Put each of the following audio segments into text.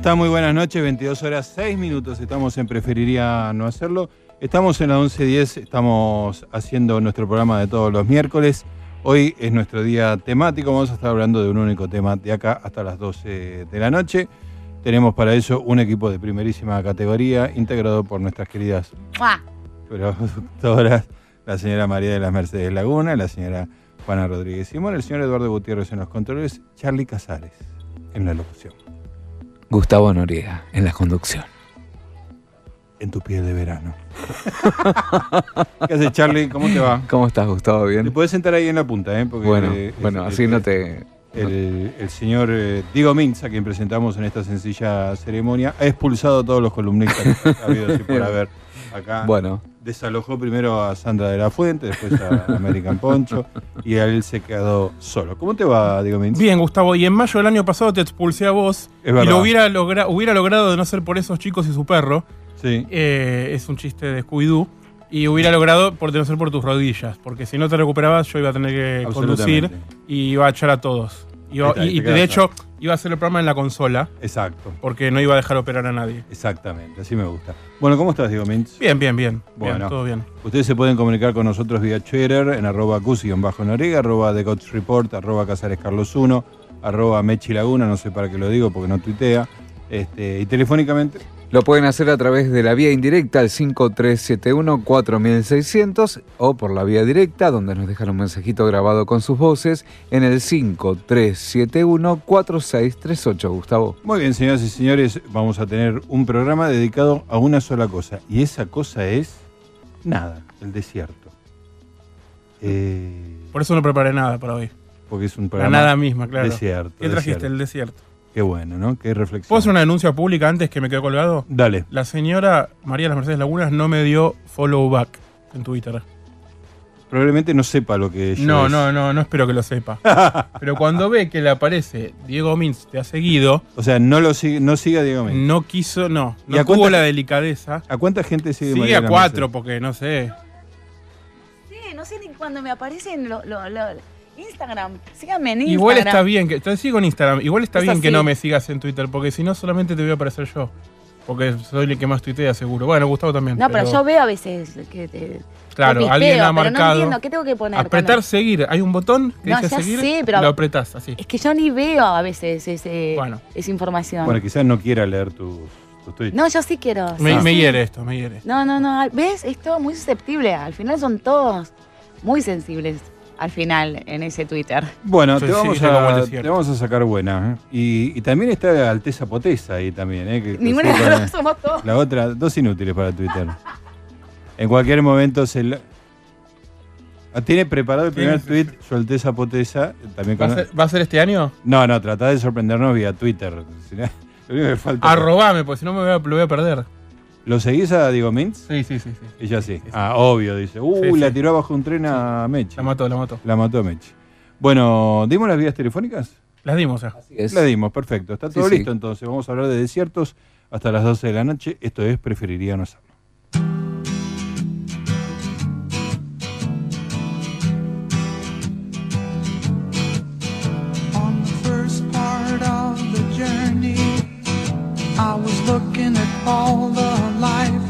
Hola, ¿qué tal? ¿Cómo está? Muy buenas noches. 22 horas 6 minutos. Estamos en Preferiría no hacerlo. Estamos en la 11.10. Estamos haciendo nuestro programa de todos los miércoles. Hoy es nuestro día temático. Vamos a estar hablando de un único tema de acá hasta las 12 de la noche. Tenemos para ello un equipo de primerísima categoría integrado por nuestras queridas ¡Mua! productoras, la señora María de las Mercedes Laguna, la señora Juana Rodríguez Simón, el señor Eduardo Gutiérrez en los controles, Charlie Casares en la locución. Gustavo Noriega en la conducción. En tu piel de verano. ¿Qué haces, Charlie? ¿Cómo te va? ¿Cómo estás, Gustavo? Te ¿Bien? puedes sentar ahí en la punta, ¿eh? Porque, Bueno, eh, bueno, así no te... El, el señor eh, Diego Mintz, a quien presentamos en esta sencilla ceremonia, ha expulsado a todos los columnistas que ha habido así por haber acá. Bueno, Desalojó primero a Sandra de la Fuente, después a American Poncho, y a él se quedó solo. ¿Cómo te va, Diego Mintz? Bien, Gustavo, y en mayo del año pasado te expulsé a vos. Es y verdad. lo hubiera, logra- hubiera logrado de no ser por esos chicos y su perro. Sí. eh, es un chiste de Scooby-Doo. Y hubiera logrado por de no ser por tus rodillas. Porque si no te recuperabas, yo iba a tener que conducir y iba a echar a todos. Iba- Ahí está, y de hecho, iba a hacer el programa en la consola. Exacto, Porque no iba a dejar operar a nadie. exactamente, así me gusta. Bueno, ¿cómo estás, Diego Mintz? Bien, bien, bien. Bueno. Bien, todo bien. Ustedes se pueden comunicar con nosotros vía Twitter en arroba cusi-norega, arroba The Gods Report, arroba Casares Carlos 1, arroba Mechi Laguna, no sé para qué lo digo porque no tuitea. Este, y telefónicamente, lo pueden hacer a través de la vía indirecta al 5371-4600 o por la vía directa donde nos dejan un mensajito grabado con sus voces en el 5371-4638, Gustavo. muy bien, señoras y señores, vamos a tener un programa dedicado a una sola cosa. Y esa cosa es nada, el desierto. Eh, Por eso no preparé nada para hoy. porque es un La programa nada misma, claro. desierto. ¿Qué trajiste? desierto. El desierto. Qué bueno, ¿no? Qué reflexión. ¿Puedo hacer una denuncia pública antes que me quedó colgado? Dale. La señora María de las Mercedes Lagunas no me dio follow back en Twitter. Probablemente no sepa lo que yo No, es. no, no, no espero que lo sepa. Pero cuando ve que le aparece Diego Mintz te ha seguido, O sea, no lo sigue, no siga Diego Mintz. no quiso, no, ¿Y a no tuvo cuánta- la delicadeza. ¿A cuánta gente sigue Sigue María a cuatro, porque no sé. Sí, no sé ni cuando me aparecen lo, lo- lo- Instagram. Síganme en Instagram. Igual está bien que. Te sigo en Instagram. Igual está Es bien que no me sigas en Twitter, porque si no solamente te voy a aparecer yo. Porque soy el que más tuitea, seguro. Bueno, Gustavo también. No, pero yo veo a veces que te. Claro, alguien ha pero marcado. No entiendo, ¿qué tengo que poner? Apretar cuando- seguir. Hay un botón que No, dice ya seguir. sé, pero- Lo apretás así. Es que yo ni veo a veces ese, Bueno. esa información. Bueno, quizás no quiera leer tus, tweets. no, yo sí quiero. Me, sí, me hiere esto, me hiere. No, no, no. ¿Ves? Es todo muy susceptible. Al final son todos muy sensibles. Al final, en ese Twitter. Bueno, Sí, te, vamos a, te vamos a sacar buena. ¿eh? Y, y también está Alteza Potesa ahí también. ¿eh? Que- Ninguna de las dos somos todos. La otra, dos inútiles para Twitter. En cualquier momento se la- Tiene preparado el primer tweet su Alteza Potesa. También ¿Va a, con- ser, va a ser este año? No, no, trata de sorprendernos vía Twitter. Si no- Lo único que falta. Arrobame, porque si no me voy a, lo voy a perder. ¿Lo seguís a Diego Mintz? Sí, sí, sí. sí. Ella sí. Ah, obvio, dice. Uh, Sí, la sí. tiró abajo un tren a Mechi. La mató, la mató. La mató a Mechi. Bueno, ¿dimos las vías telefónicas? Las dimos ya. Así es. La dimos, perfecto. Está Sí, todo sí. listo entonces. Vamos a hablar de desiertos hasta las 12 de la noche. Esto es Preferiría no hacerlo. looking at all the life.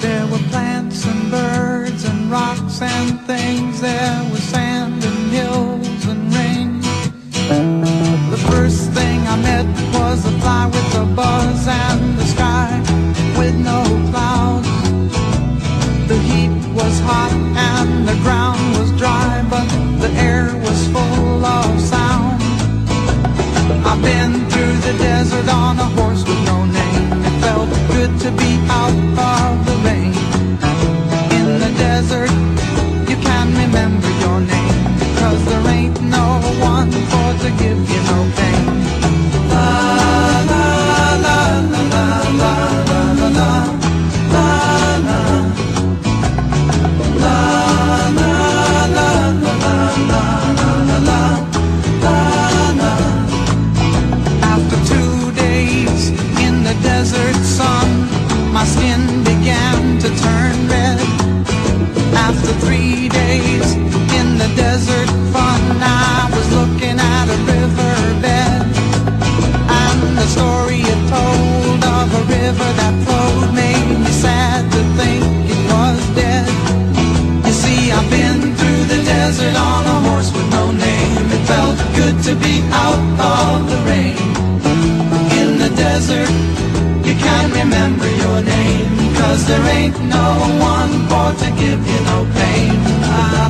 There were plants and birds and rocks and things. There was sand and hills and rain. The first thing I met was a fly with a buzz and the sky with no clouds. The heat was hot and the ground was dry, but the air was full of sound. Been through the desert on a horse with no name. It felt good to be out of there ain't no one for to give you no pain. La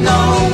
no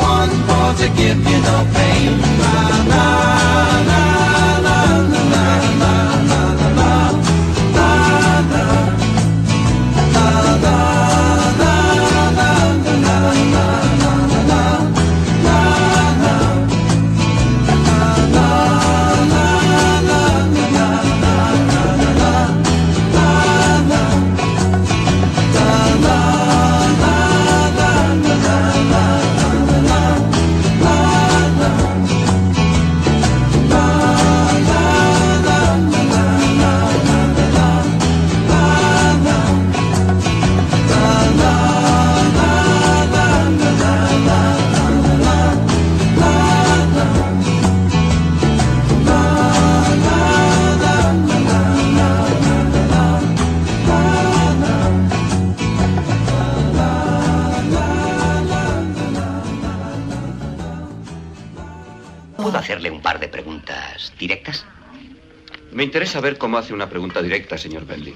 Interesa ver cómo hace una pregunta directa, señor Bentley.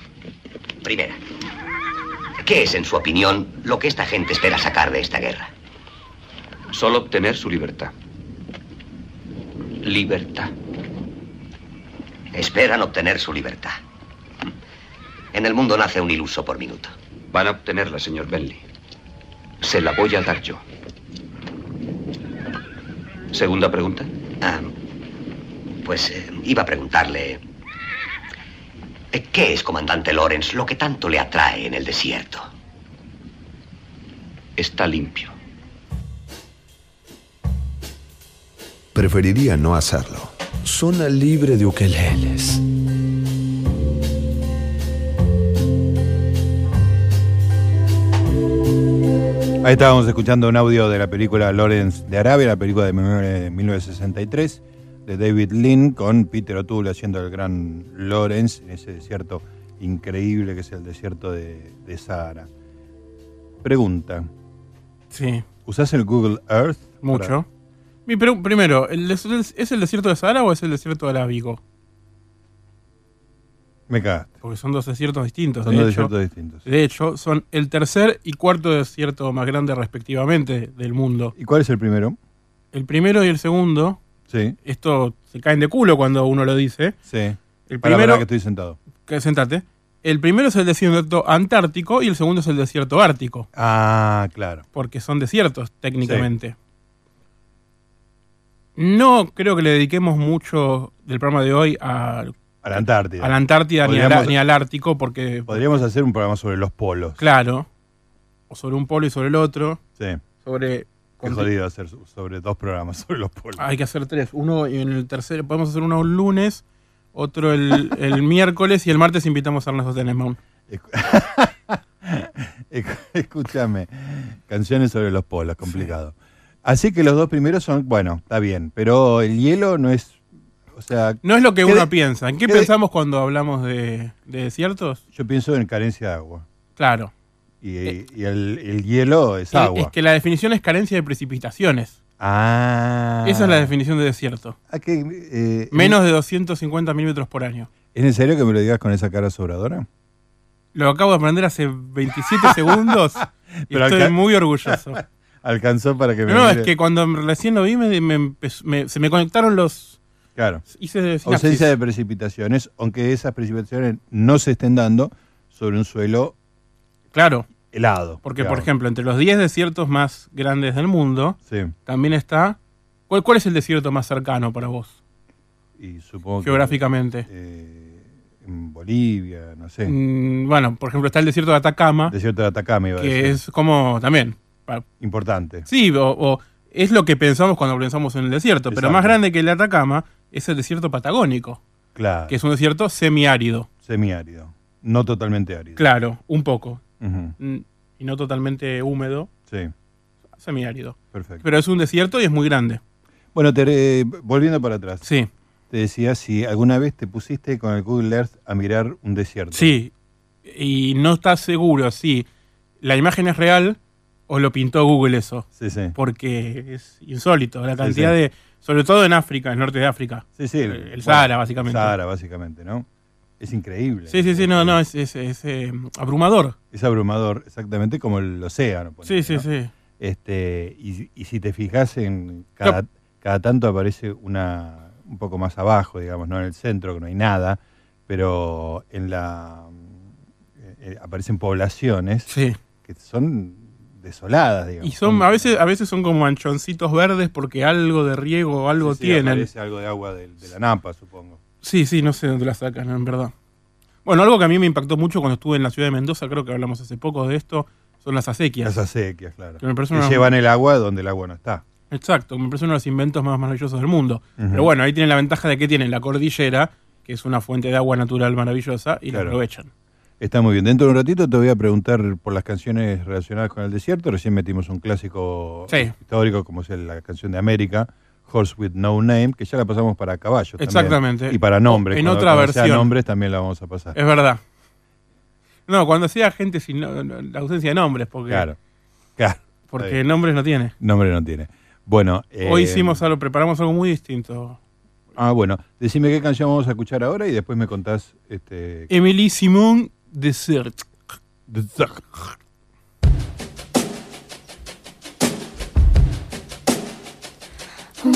Primera, ¿qué es, en su opinión, lo que esta gente espera sacar de esta guerra? Solo obtener su libertad. Libertad. Esperan obtener su libertad. En el mundo nace un iluso por minuto. Van a obtenerla, señor Bentley. Se la voy a dar yo. Segunda pregunta. Ah, pues eh, iba a preguntarle... ¿Qué es, comandante Lawrence, lo que tanto le atrae en el desierto? Está limpio. Preferiría no hacerlo. Zona libre de ukeleles. Ahí estábamos escuchando un audio de la película Lawrence de Arabia, la película de 1963 de David Lean, con Peter O'Toole haciendo el gran Lawrence en ese desierto increíble que es el desierto de, de Sahara. Pregunta, Sí, ¿usás el Google Earth? mucho. Mi primero, ¿el des- ¿es el desierto de Sahara o es el desierto de Arábigo? Me cagaste. Porque son dos desiertos distintos. Son de dos hecho. desiertos distintos. De hecho, son el tercer y cuarto desierto más grande respectivamente del mundo. ¿Y cuál es el primero? El primero y el segundo, Sí, esto se caen de culo cuando uno lo dice. sí. El Para primero, que estoy sentado. que- sentate. El primero es el desierto antártico y el segundo es el desierto ártico, Ah, claro. porque son desiertos técnicamente. No creo que le dediquemos mucho del programa de hoy a, A la Antártida. a la Antártida ni, a ni al Ártico, porque, Podríamos hacer un programa sobre los polos. claro, o sobre un polo y sobre el otro, Sí. sobre... Qué jodido hacer so- sobre dos programas sobre los polos. Hay que hacer tres. Uno y en el tercero, podemos hacer uno el lunes, otro el, el miércoles y el martes invitamos a Ernesto. Esc- Escúchame. Canciones sobre los polos, complicado. Así que los dos primeros son, bueno, está bien, pero el hielo no es, o sea, No es lo que ¿Qué uno de- piensa. ¿En qué qué de- pensamos cuando hablamos de, de desiertos? yo pienso en carencia de agua. Claro. Y, Eh, y el, el hielo es agua. Es que la definición es carencia de precipitaciones. Ah. Esa es la definición de desierto. Ah, eh, Menos de 250 milímetros por año. ¿Es en serio que me lo digas con esa cara sobradora? Lo acabo de aprender hace 27 segundos y Pero estoy muy orgulloso. Alcanzó para que me No, no, mire- es que cuando recién lo vi me, me empezó- me- se me conectaron los... Claro. Hice. Ausencia de precipitaciones, aunque esas precipitaciones no se estén dando sobre un suelo Claro, helado. porque por ejemplo, entre los 10 desiertos más grandes del mundo, Sí, también está... ¿Cuál, cuál es el desierto más cercano para vos, y supongo que. geográficamente? eh, en Bolivia, no sé. Mm, bueno, por ejemplo, está el desierto de Atacama, Desierto de Atacama iba a que decir. es como también... Importante. Sí, o, o es lo que pensamos cuando pensamos en el desierto, pero más grande que el de Atacama es el desierto patagónico, Claro. que es un desierto semiárido. Semiárido. No totalmente árido. Claro, un poco. Mm, Y no totalmente húmedo, Sí, semiárido. perfecto. Pero es un desierto y es muy grande. Bueno, te- eh, volviendo para atrás. Sí, Te decía si alguna vez te pusiste con el Google Earth a mirar un desierto. sí. Y no estás seguro si la imagen es real o lo pintó Google eso. Sí, sí. Porque es insólito la cantidad sí. de. Sobre todo en África, en el norte de África. Sí, sí. El- el Sahara, básicamente. El Sahara, básicamente, ¿no? Es increíble. Sí, sí, sí, no, no, es, es- es, eh, abrumador. Es abrumador, exactamente como el océano. Sí, sí, ¿no? sí. Este, y, y si te fijas en cada, cada tanto aparece una un poco más abajo, digamos, no en el centro, que no hay nada, pero en la eh, eh, aparecen poblaciones Sí. que son desoladas, digamos. Y son, a veces, a veces son como manchoncitos verdes porque algo de riego o algo Sí, sí, tienen. aparece algo de agua de, de la napa, supongo. Sí, sí, no sé dónde la sacan, en verdad. Bueno, algo que a mí me impactó mucho cuando estuve en la ciudad de Mendoza, creo que hablamos hace poco de esto, son las acequias. Las acequias, claro. Que me Que llevan el agua donde el agua no está. Exacto, me parece uno de los inventos más maravillosos del mundo. Pero bueno, ahí tienen la ventaja de que tienen la cordillera, que es una fuente de agua natural maravillosa, y la aprovechan. Está muy bien. Dentro de un ratito te voy a preguntar por las canciones relacionadas con el desierto. Recién metimos un clásico Sí. histórico como es la canción de América, Horse with No Name, que ya la pasamos para caballos. también. Exactamente. Y para nombres. En Cuando- otra cuando sea versión. nombres también la vamos a pasar. Es verdad. No, cuando hacía gente sin no- la ausencia de nombres, porque, Claro. Claro. Porque nombres no tiene. Nombre no tiene. Bueno. Hoy eh, hicimos algo, preparamos algo muy distinto. Ah, bueno. Decime qué canción vamos a escuchar ahora y después me contás. Este, Emily Simon Desert. Mon Je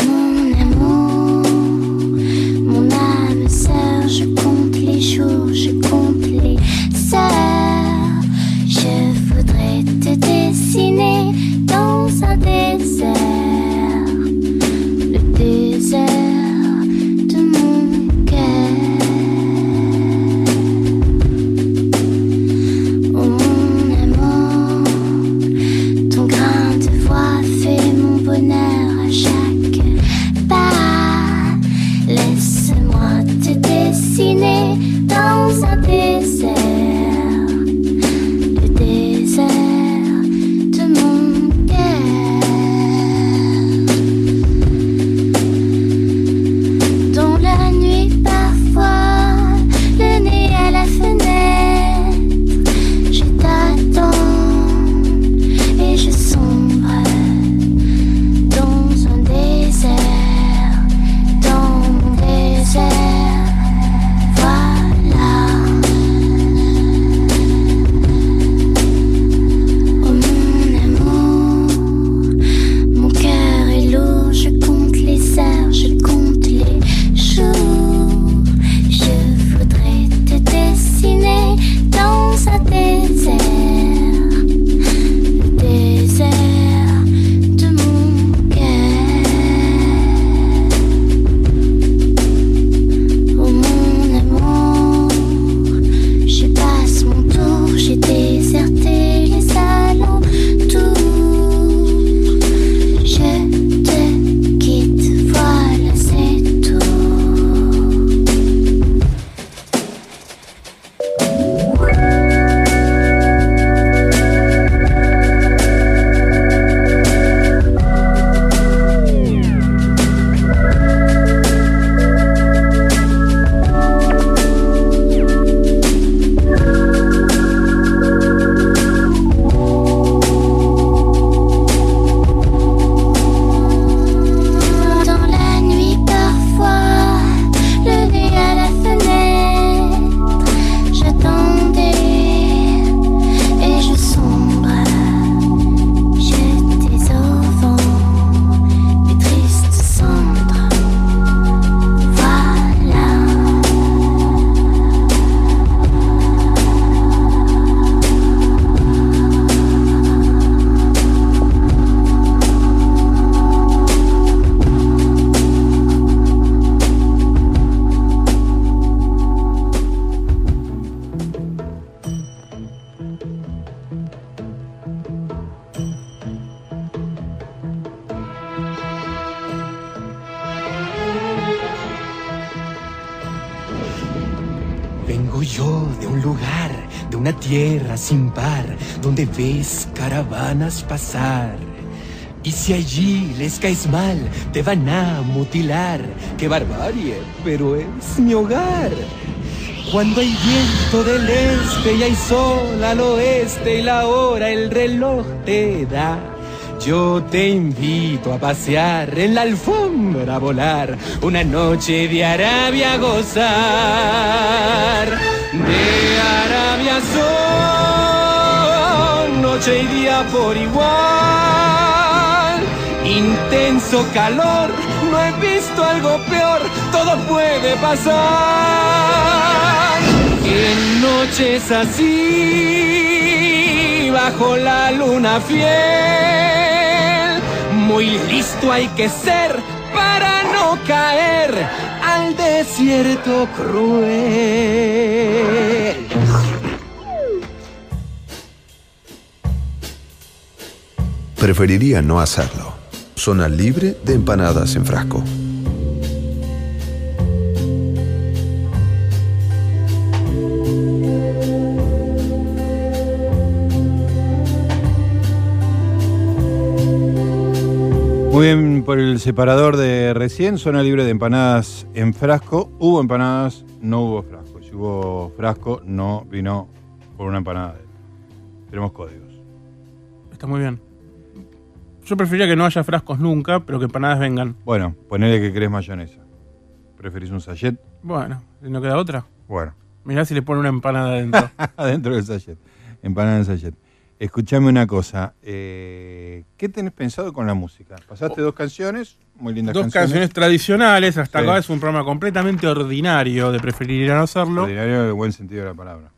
voudrais te dessiner dans un désert, pasar. Y si allí les caes mal, te van a mutilar. ¡Qué barbarie! Pero es mi hogar. Cuando hay viento del este y hay sol al oeste y la hora el reloj te da. Yo te invito a pasear en la alfombra a volar, una noche de Arabia a gozar. De Arabia son noche y día por igual. Intenso calor, no he visto algo peor, todo puede pasar. En noches así, bajo la luna fiel, muy listo hay que ser para no caer al desierto cruel. Preferiría no hacerlo. Zona libre de empanadas en frasco. Muy bien por el separador de recién, zona libre de empanadas en frasco. Hubo empanadas, no hubo frasco. Si hubo frasco, no vino por una empanada. Tenemos códigos. Está muy bien. Yo preferiría que no haya frascos nunca, pero que empanadas vengan. Bueno, ponele que querés mayonesa. ¿Preferís un sachet? Bueno, si no queda otra. Bueno, Mirá si le pone una empanada adentro. adentro del sachet. Empanada en sachet. Escuchame una cosa. eh, ¿Qué tenés pensado con la música? Pasaste dos canciones, muy lindas Dos canciones. canciones tradicionales, hasta Sí. acá es un programa completamente ordinario de preferir no hacerlo. Ordinario en el buen sentido de la palabra.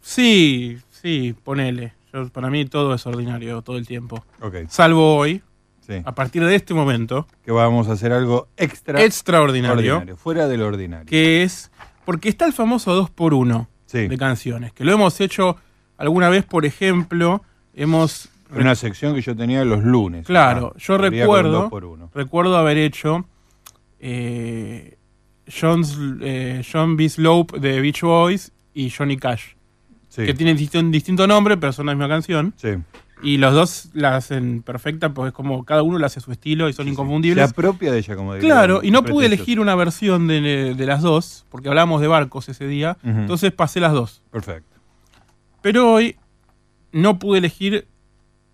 Sí, sí, ponele. Yo, para mí todo es ordinario todo el tiempo. Salvo hoy, sí. a partir de este momento, Que vamos a hacer algo extra. extraordinario, ordinario, fuera del ordinario. que es, porque está el famoso 2x1 Sí. de canciones, que lo hemos hecho alguna vez, por ejemplo, hemos... Una sección que yo tenía los lunes. Claro, Ah, yo recuerdo, por uno. recuerdo haber hecho eh, John's, eh, John B. Slope de Beach Boys y Johnny Cash, Sí, que tienen distinto, distinto nombre, pero son la misma canción. sí. Y los dos la hacen perfecta, porque es como cada uno le hace su estilo y son inconfundibles. apropia de ella, como diría Claro, y no pude elegir una versión de, de las dos, porque hablábamos de barcos ese día, entonces pasé las dos. Perfecto. Pero hoy no pude elegir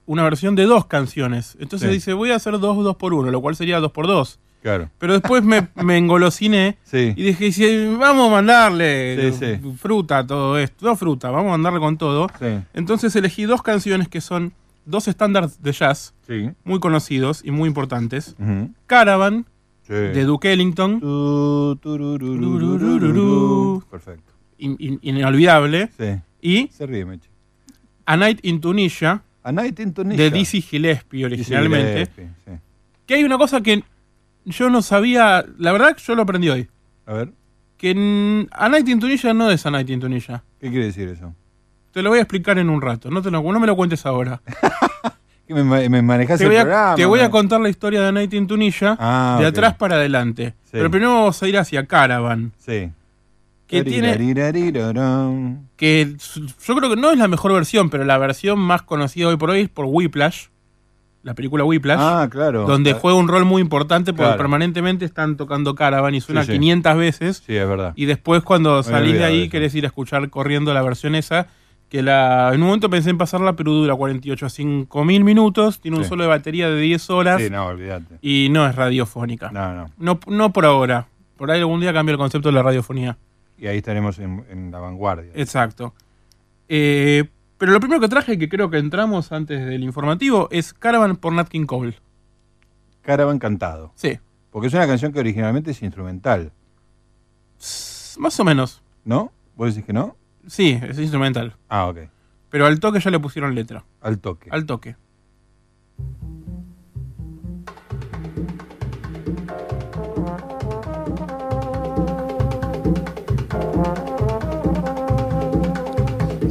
una versión de dos canciones. Entonces Sí. dice, voy a hacer dos, dos por uno, lo cual sería dos por dos. Claro. Pero después me, me engolosiné Sí. y dije, "Sí, vamos a mandarle Sí, sí. fruta a todo esto. No fruta, vamos a mandarle con todo. Sí. Entonces elegí dos canciones que son dos estándares de jazz Sí. muy conocidos y muy importantes. Caravan, de Duke Ellington, Tu. Perfecto. in- in- inolvidable, Sí. y Se ríe, Meche. A Night in Tunisia, A Night in Tunisia. de Dizzy Gillespie originalmente. Gillespie, sí. Que hay una cosa que yo no sabía, la verdad yo lo aprendí hoy. A ver, Que A Night in Tunisia no es A Night in Tunisia. ¿qué quiere decir eso? Te lo voy a explicar en un rato, no, te lo, no me lo cuentes ahora. ¿Que me, me manejás Te el voy, a, programa? te voy a contar la historia de A Night in Tunisia Ah, de atrás para adelante. Sí. Pero primero vamos a ir hacia Caravan, Sí. que tiene que yo creo que no es la mejor versión, pero la versión más conocida hoy por hoy es por Whiplash, la película Whiplash, Ah, claro. donde juega un rol muy importante porque Claro. permanentemente están tocando Caravan y suena Sí, sí. 500 veces. Sí, es verdad. Y después cuando salís de ahí querés ir a escuchar corriendo la versión esa, que la en un momento pensé en pasarla, pero dura 48 a 5 mil minutos, tiene un solo de batería de 10 horas Sí, no, olvídate. y no es radiofónica. No, no. No, no por ahora. Por ahí algún día cambia el concepto de la radiofonía. Y ahí estaremos en, en la vanguardia. Exacto. Eh, pero lo primero que traje, que creo que entramos antes del informativo, es Caravan por Nat King Cole. Caravan cantado. Sí. Porque es una canción que originalmente es instrumental, S- Más o menos. ¿no? ¿Vos decís que no? Sí, es instrumental. Ah, ok. Pero al toque ya le pusieron letra. Al toque. Al toque.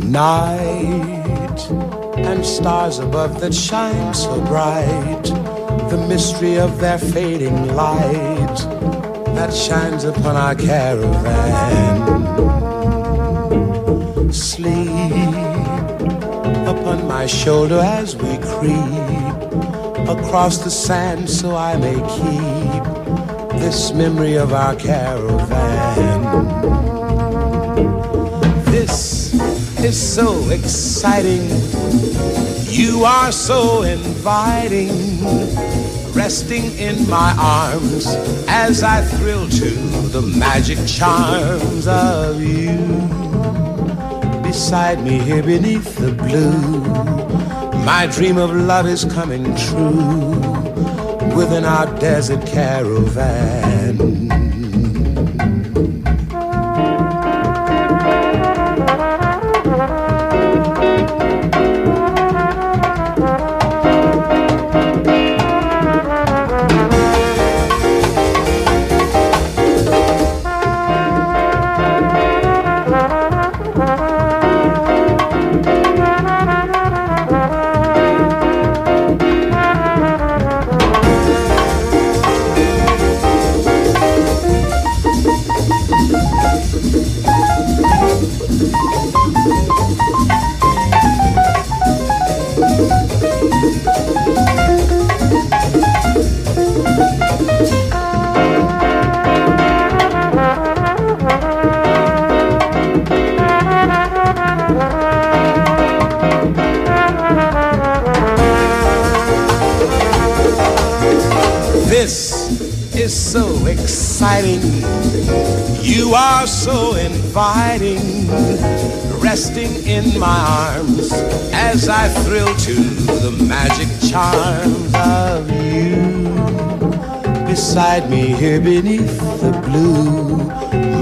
Night and stars above that shine so bright. The mystery of their fading light that shines upon our caravan. sleep upon my shoulder as we creep across the sand so I may keep this memory of our caravan. This is so exciting. You are so inviting. Resting in my arms as I thrill to the magic charms of you. Beside me here beneath the blue, my dream of love is coming true within our desert caravan.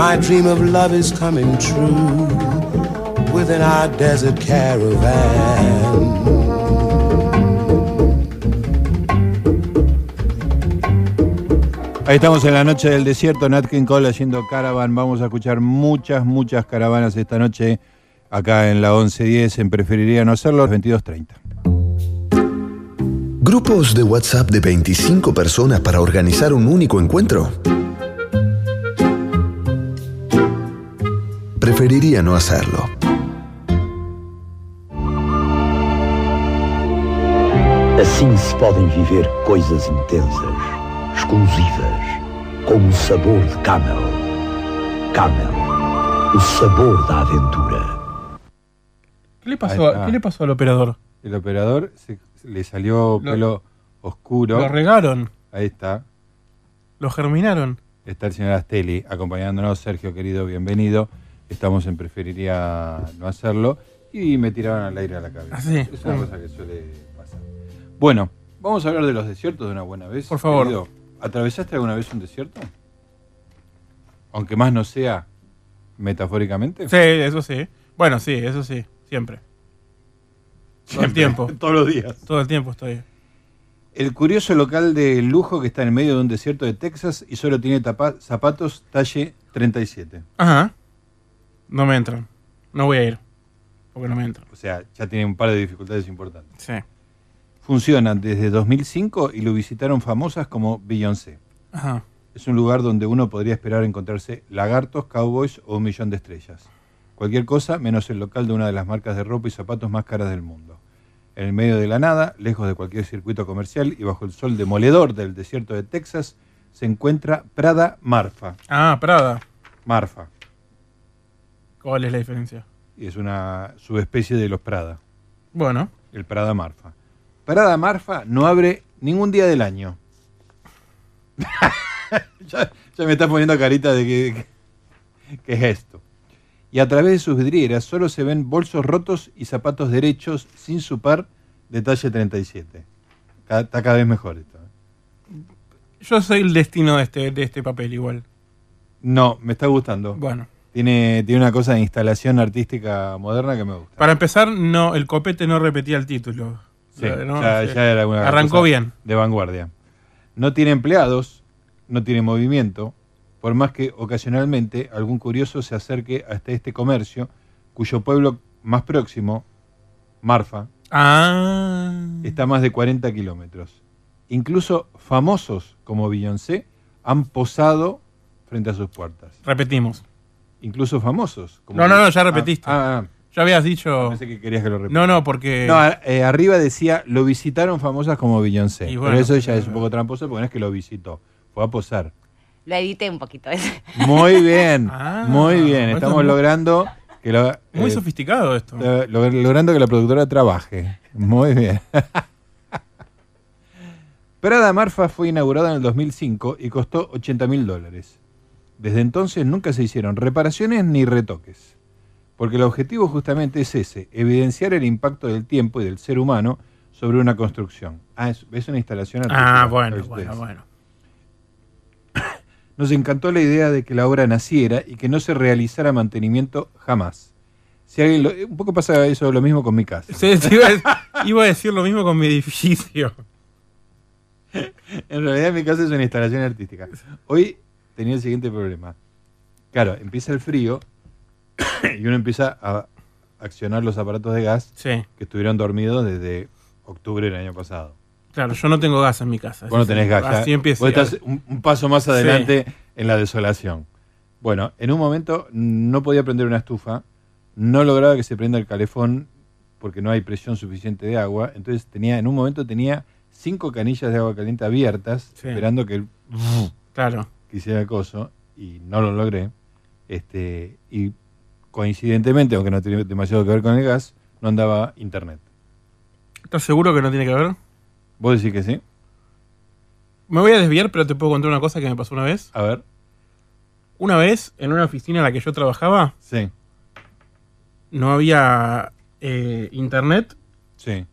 My dream of love is coming true within our desert caravan. Ahí estamos en la noche del desierto, Nat King Cole haciendo caravan. Vamos a escuchar muchas, muchas caravanas esta noche acá en la 1110. En preferiría no hacerlo, 22.30. ¿Grupos de WhatsApp de 25 personas para organizar un único encuentro? Preferiría no hacerlo. Assim se podem viver coisas intensas, exclusivas, com o sabor de Camel. Camel, o sabor da aventura. ¿Qué le pasó, a-. ¿qué le pasó al operador? El operador se- le salió Lo- pelo oscuro. Lo regaron, Ahí está. lo germinaron. Está el señor Astelli acompañándonos. Sergio, querido, bienvenido. Estamos en Preferiría no hacerlo. Y me tiraron al aire a la cabeza. ¿Ah, sí? Es una cosa que suele pasar. Bueno, vamos a hablar de los desiertos de una buena vez. Por favor. querido. ¿Atravesaste alguna vez un desierto? Aunque más no sea metafóricamente. Sí, eso sí. Bueno, sí, eso sí, siempre. Todo el tiempo. Todos los días. Todo el tiempo estoy. El curioso local de lujo que está en medio de un desierto de Texas y solo tiene tapa- zapatos talle 37. Ajá. No me entran. No voy a ir. Porque no me entran. O sea, ya tiene un par de dificultades importantes. Sí. Funciona desde 2005 y lo visitaron famosas como Beyoncé. Ajá. Es un lugar donde uno podría esperar encontrarse lagartos, cowboys o un millón de estrellas. Cualquier cosa menos el local de una de las marcas de ropa y zapatos más caras del mundo. En el medio de la nada, lejos de cualquier circuito comercial y bajo el sol demoledor del desierto de Texas, se encuentra Prada Marfa. Ah, Prada. Marfa. ¿Cuál es la diferencia? Y es una subespecie de los Prada. Bueno. El Prada Marfa. Prada Marfa no abre ningún día del año. ya, ya me está poniendo carita de que, que- que es esto. Y a través de sus vidrieras solo se ven bolsos rotos y zapatos derechos sin su par de talle 37. Ca- Está cada vez mejor esto. ¿eh? Yo soy el destino de este, de este papel igual. No, me está gustando. Bueno. Tiene, tiene una cosa de instalación artística moderna que me gusta. Para empezar, no, el copete no repetía el título. Sí, ¿no? ya, Sí. ya era una Arrancó cosa bien. De vanguardia. No tiene empleados, no tiene movimiento, por más que ocasionalmente algún curioso se acerque hasta este comercio, cuyo pueblo más próximo, Marfa, Ah. está a más de 40 kilómetros. Incluso famosos como Beyoncé han posado frente a sus puertas. Repetimos. Incluso famosos. como- No, no, no, ya repetiste. Ah, ah, ah. Ya habías dicho. Pensé que querías que lo repita. No, no, porque. No, a- eh, arriba decía, lo visitaron famosas como Beyoncé. Y Pero bueno, eso ya es un poco tramposo porque no es que lo visitó, fue a posar. Lo edité un poquito ese. Muy bien, Ah, muy bien. Estamos muy- logrando que lo, Muy eh, sofisticado esto. eh, log- logrando que la productora trabaje. Muy bien. Prada Marfa fue inaugurada en el 2005 y costó 80 mil dólares. Desde entonces nunca se hicieron reparaciones ni retoques, porque el objetivo justamente es ese, evidenciar el impacto del tiempo y del ser humano sobre una construcción. Ah, es, es una instalación artística. Ah, bueno, bueno, bueno. Nos encantó la idea de que la obra naciera y que no se realizara mantenimiento jamás. Si alguien lo- un poco pasa eso lo mismo con mi casa. Sí, sí, iba, a, iba a decir lo mismo con mi edificio. En realidad mi casa es una instalación artística. Hoy tenía el siguiente problema. Claro, empieza el frío y uno empieza a accionar los aparatos de gas Sí, que estuvieron dormidos desde octubre del año pasado. claro, yo no tengo gas en mi casa. Vos no tenés gas. Así empieza. Vos estás un, un paso más adelante en la desolación. Bueno, en un momento no podía prender una estufa, no lograba que se prenda el calefón porque no hay presión suficiente de agua, entonces tenía, en un momento tenía cinco canillas de agua caliente abiertas, Sí. esperando que el Claro. Que hiciera el coso, y no lo logré. Este, y coincidentemente, aunque no tenía demasiado que ver con el gas, no andaba internet. ¿Estás seguro que no tiene que ver? ¿Vos decís que sí? Me voy a desviar, pero te puedo contar una cosa que me pasó una vez. A ver. Una vez, en una oficina en la que yo trabajaba, Sí, no había eh, internet sí.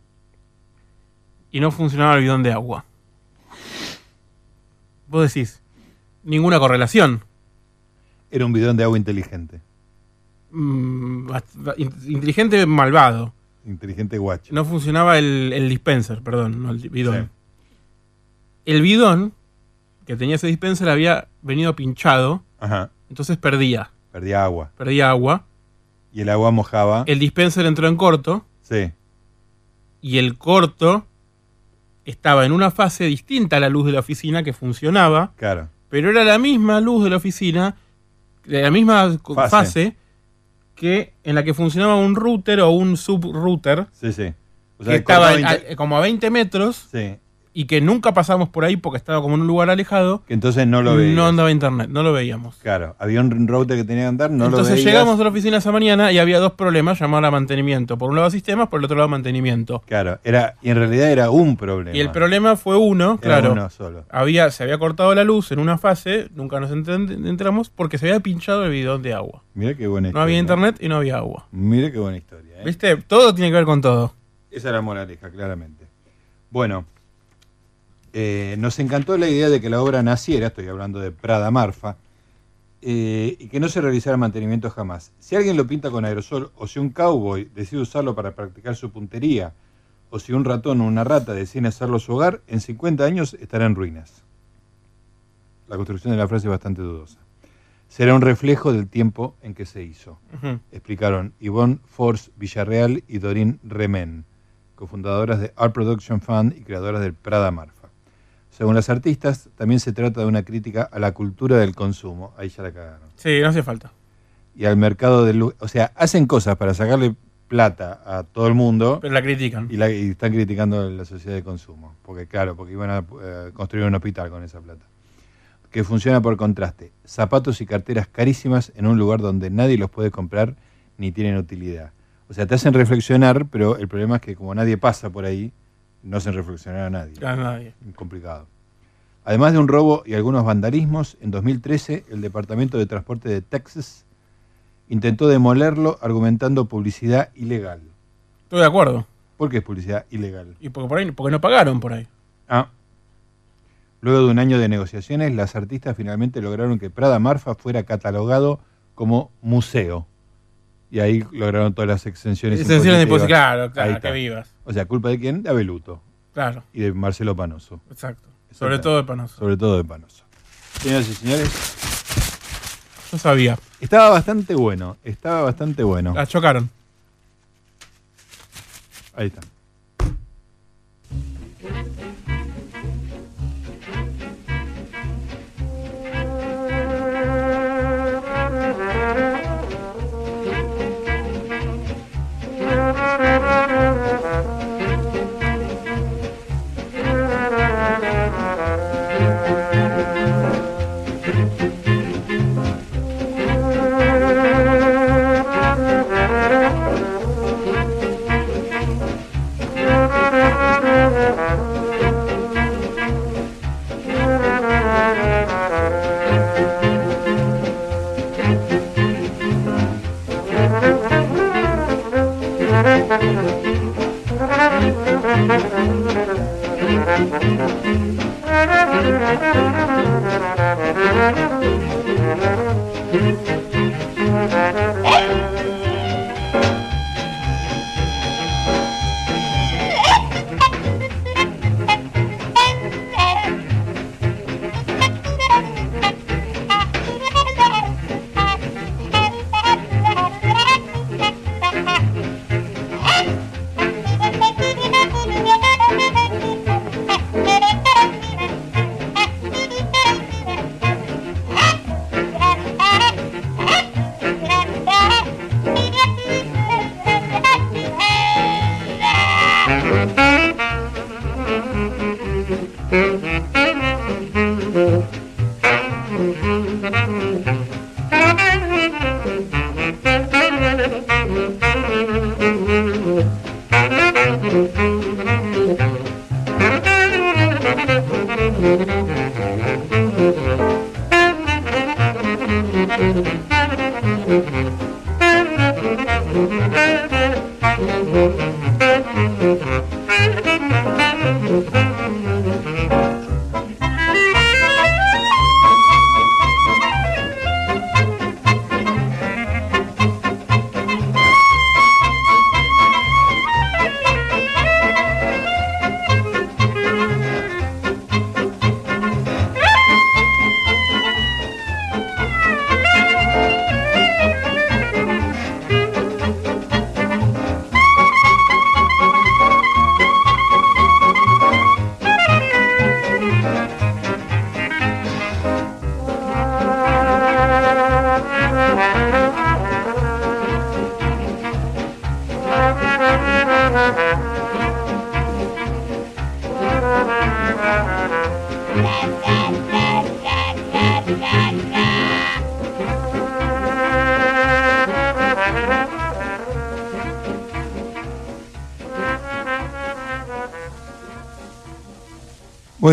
y no funcionaba el bidón de agua. Vos decís, ninguna correlación. Era un bidón de agua inteligente. Mm, inteligente malvado. Inteligente guacho. No funcionaba el, el dispenser, perdón, no el bidón. Sí. El bidón que tenía ese dispenser había venido pinchado, Ajá. entonces perdía. Perdía agua. Perdía agua. Y el agua mojaba. El dispenser entró en corto Sí. y el corto estaba en una fase distinta a la luz de la oficina que funcionaba, Claro. Pero era la misma luz de la oficina, de la misma Fase. fase, que en la que funcionaba un router o un subrouter Sí, sí. O que estaba a- como a 20 metros Sí. Y que nunca pasamos por ahí porque estaba como en un lugar alejado. Que entonces no lo veías. No andaba internet, no lo veíamos. Claro. Había un router que tenía que andar, no lo Entonces veías. llegamos a la oficina esa mañana y había dos problemas llamados a mantenimiento. Por un lado sistemas, por el otro lado mantenimiento. Claro. Era, y en realidad era un problema. Y el problema fue uno, Era claro. uno solo. Había, se había cortado la luz en una fase, nunca nos enteramos, porque se había pinchado el bidón de agua. Mira qué buena No había historia. internet y no había agua. Mira qué buena historia. ¿eh? ¿Viste? Todo tiene que ver con todo. Esa era la moraleja, claramente. Bueno, eh, nos encantó la idea de que la obra naciera, estoy hablando de Prada Marfa, eh, y que no se realizara mantenimiento jamás. Si alguien lo pinta con aerosol, o si un cowboy decide usarlo para practicar su puntería, o si un ratón o una rata deciden hacerlo su hogar, en 50 años estará en ruinas. La construcción de la frase es bastante dudosa. Será un reflejo del tiempo en que se hizo explicaron Yvonne Force Villarreal y Doreen Remen, cofundadoras de Art Production Fund y creadoras del Prada Marfa. Según las artistas, también se trata de una crítica a la cultura del consumo, ahí ya la cagaron, Sí, no hace falta. y al mercado del... O sea, hacen cosas para sacarle plata a todo el mundo Pero la critican. y, la- y están criticando la sociedad de consumo, porque claro, porque iban a eh, construir un hospital con esa plata. Que funciona por contraste. Zapatos y carteras carísimas en un lugar donde nadie los puede comprar ni tienen utilidad. O sea, te hacen reflexionar, pero el problema es que como nadie pasa por ahí, no hacen reflexionar a nadie. A nadie. Complicado. Además de un robo y algunos vandalismos, en 2013 el Departamento de Transporte de Texas intentó demolerlo argumentando publicidad ilegal. Estoy de acuerdo. ¿Por qué es publicidad ilegal? Y porque por ahí, porque no pagaron por ahí. Ah. Luego de un año de negociaciones, las artistas finalmente lograron que Prada Marfa fuera catalogado como museo. Y ahí lograron todas las exenciones. Exenciones de impositivas. claro, claro, que vivas. O sea, ¿culpa de quién? De Abeluto. Claro, Y de Marcelo Panoso. exacto. Sobre todo de Panoso. Sobre todo de Panoso. Señoras y señores, Yo sabía. estaba bastante bueno. Estaba bastante bueno. La chocaron. Ahí está.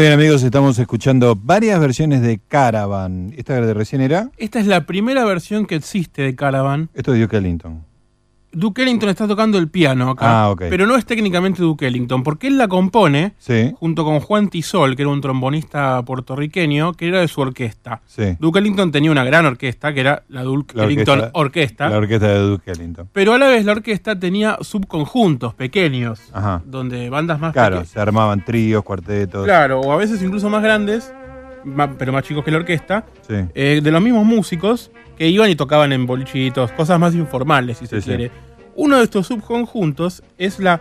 Muy bien amigos, estamos escuchando varias versiones de Caravan. ¿Esta de recién era? Esta es la primera versión que existe de Caravan. Esto es Duke Ellington. Duke Ellington está tocando el piano acá, Ah, pero no es técnicamente Duke Ellington, porque él la compone Sí, junto con Juan Tisol, que era un trombonista puertorriqueño, que era de su orquesta. sí. Duke Ellington tenía una gran orquesta, que era la Duke La Ellington orquesta- Orquesta, La orquesta de Duke Ellington. pero a la vez la orquesta tenía subconjuntos pequeños, Ajá. donde bandas más Claro, pequeñas. se armaban tríos, cuartetos. Claro, o a veces incluso más grandes, pero más chicos que la orquesta, Sí. eh, de los mismos músicos que iban y tocaban en bolichitos, cosas más informales, si se Sí, sí. quiere. Uno de estos subconjuntos es la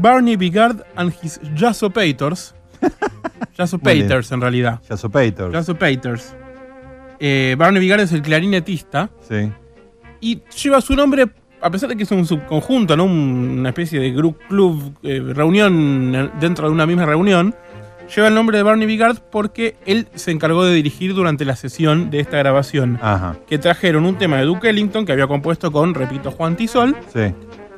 Barney Bigard and his Jazzopators. Jazzopaters, en realidad. Jazzopator. Jazzopaters. Eh, Barney Bigard es el clarinetista Sí. y lleva su nombre, a pesar de que es un subconjunto, ¿no? Un- una especie de group club, eh, reunión eh, dentro de una misma reunión, lleva el nombre de Barney Bigard porque él se encargó de dirigir durante la sesión de esta grabación. Ajá. Que trajeron un tema de Duke Ellington que había compuesto con, repito, Juan Tisol. Sí.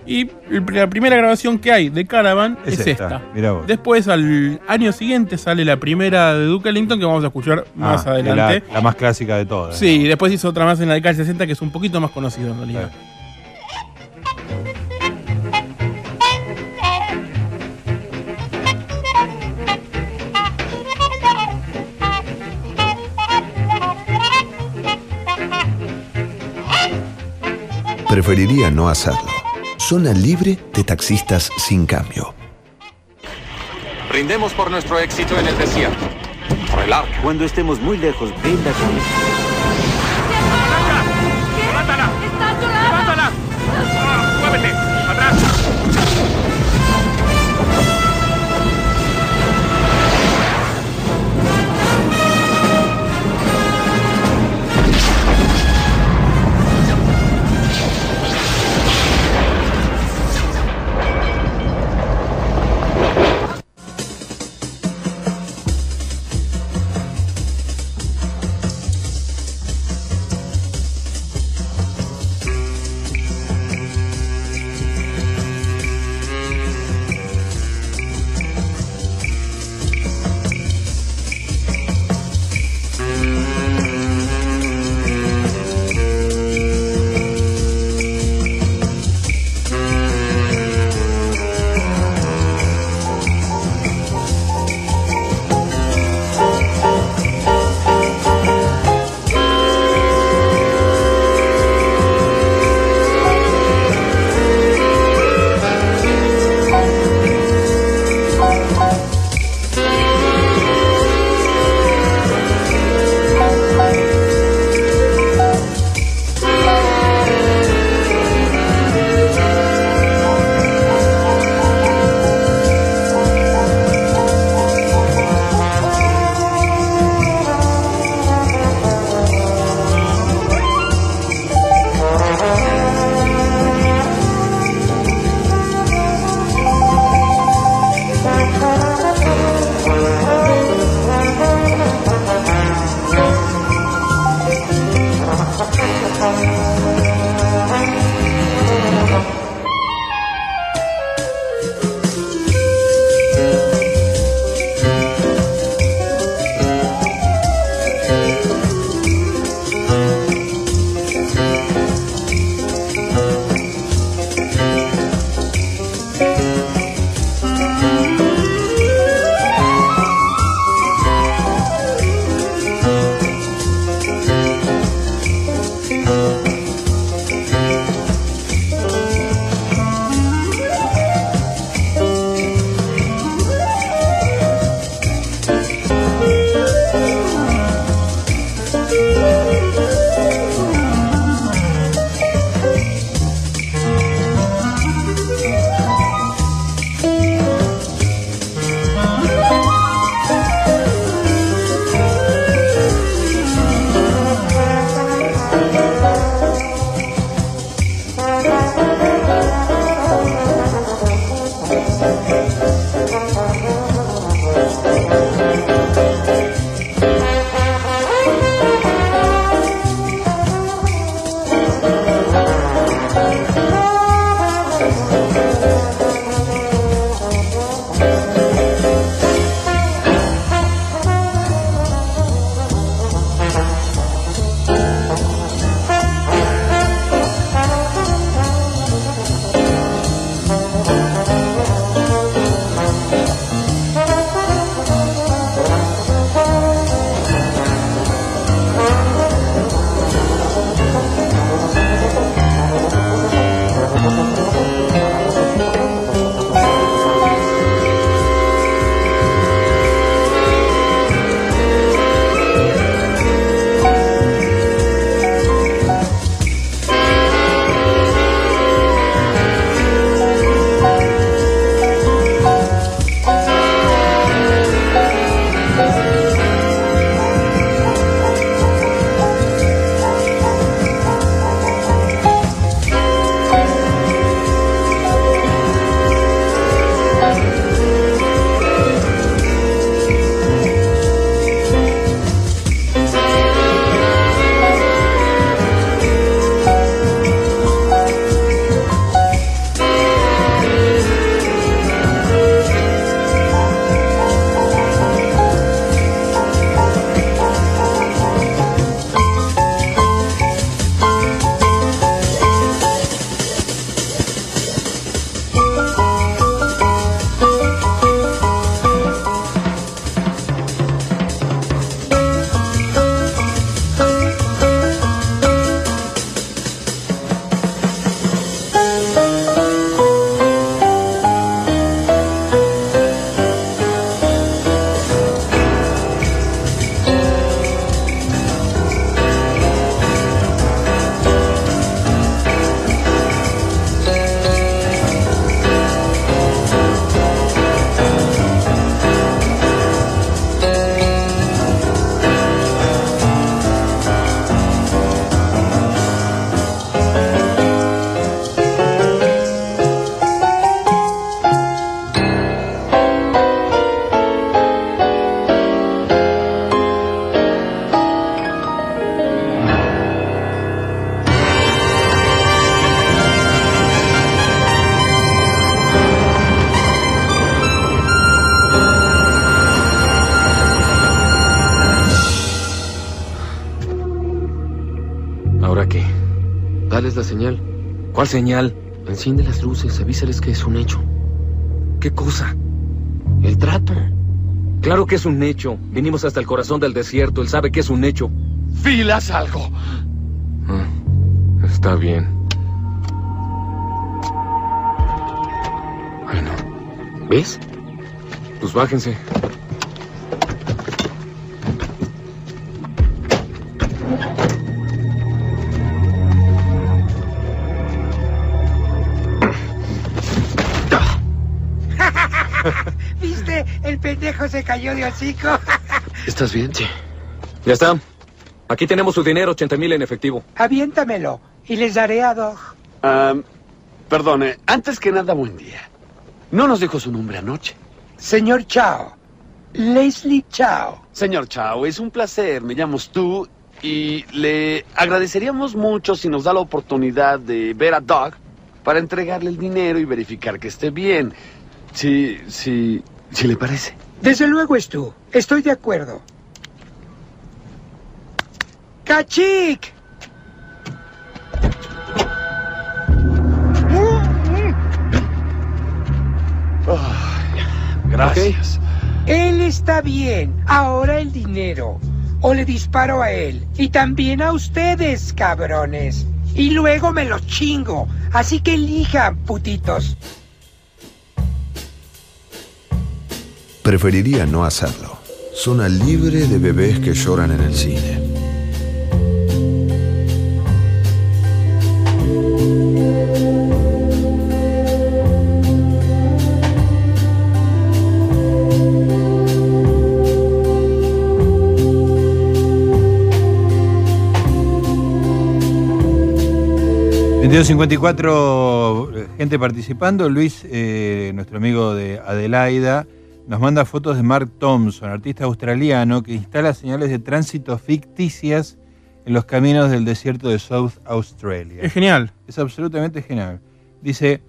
Y la primera grabación que hay de Caravan Es es, esta, esta. mirá vos. Después, al año siguiente, sale la primera de Duke Ellington que vamos a escuchar más Ah, adelante. La, la más clásica de todas. Sí, y después hizo otra más en la década del 60 que es un poquito más conocido en realidad. Preferiría no hacerlo. Zona libre de taxistas sin cambio. Rindemos por nuestro éxito en el desierto. Por el. Cuando estemos muy lejos, brinda con ¿Cuál señal? Enciende las luces, avísales que es un hecho. ¿Qué cosa? El trato. Claro que es un hecho. Vinimos hasta el corazón del desierto. Él sabe que es un hecho. Filas algo. Ah, está bien. Bueno. ¿Ves? Pues bájense. De hocico. ¿Estás bien? Sí. Ya está. Aquí tenemos su dinero, 80 mil en efectivo. Aviéntamelo y les daré a Dog. Ah, perdone, antes que nada, buen día. No nos dijo su nombre anoche. Señor Chao. Leslie Chao. Señor Chao, es un placer. Me llamo Stu y le agradeceríamos mucho si nos da la oportunidad de ver a Doug para entregarle el dinero y verificar que esté bien. Si, si, si le parece. Desde luego, Stu. Estoy de acuerdo. ¡Cachic! Gracias. Él está bien. Ahora el dinero. O le disparo a él. Y también a ustedes, cabrones. Y luego me los chingo. Así que elijan, putitos. Preferiría no hacerlo. Zona libre de bebés que lloran en el cine. ...2254 gente participando. Luis, eh, nuestro amigo de Adelaida, nos manda fotos de Mark Thompson, artista australiano que instala señales de tránsito ficticias en los caminos del desierto de South Australia. Es genial. Es absolutamente genial. Dice,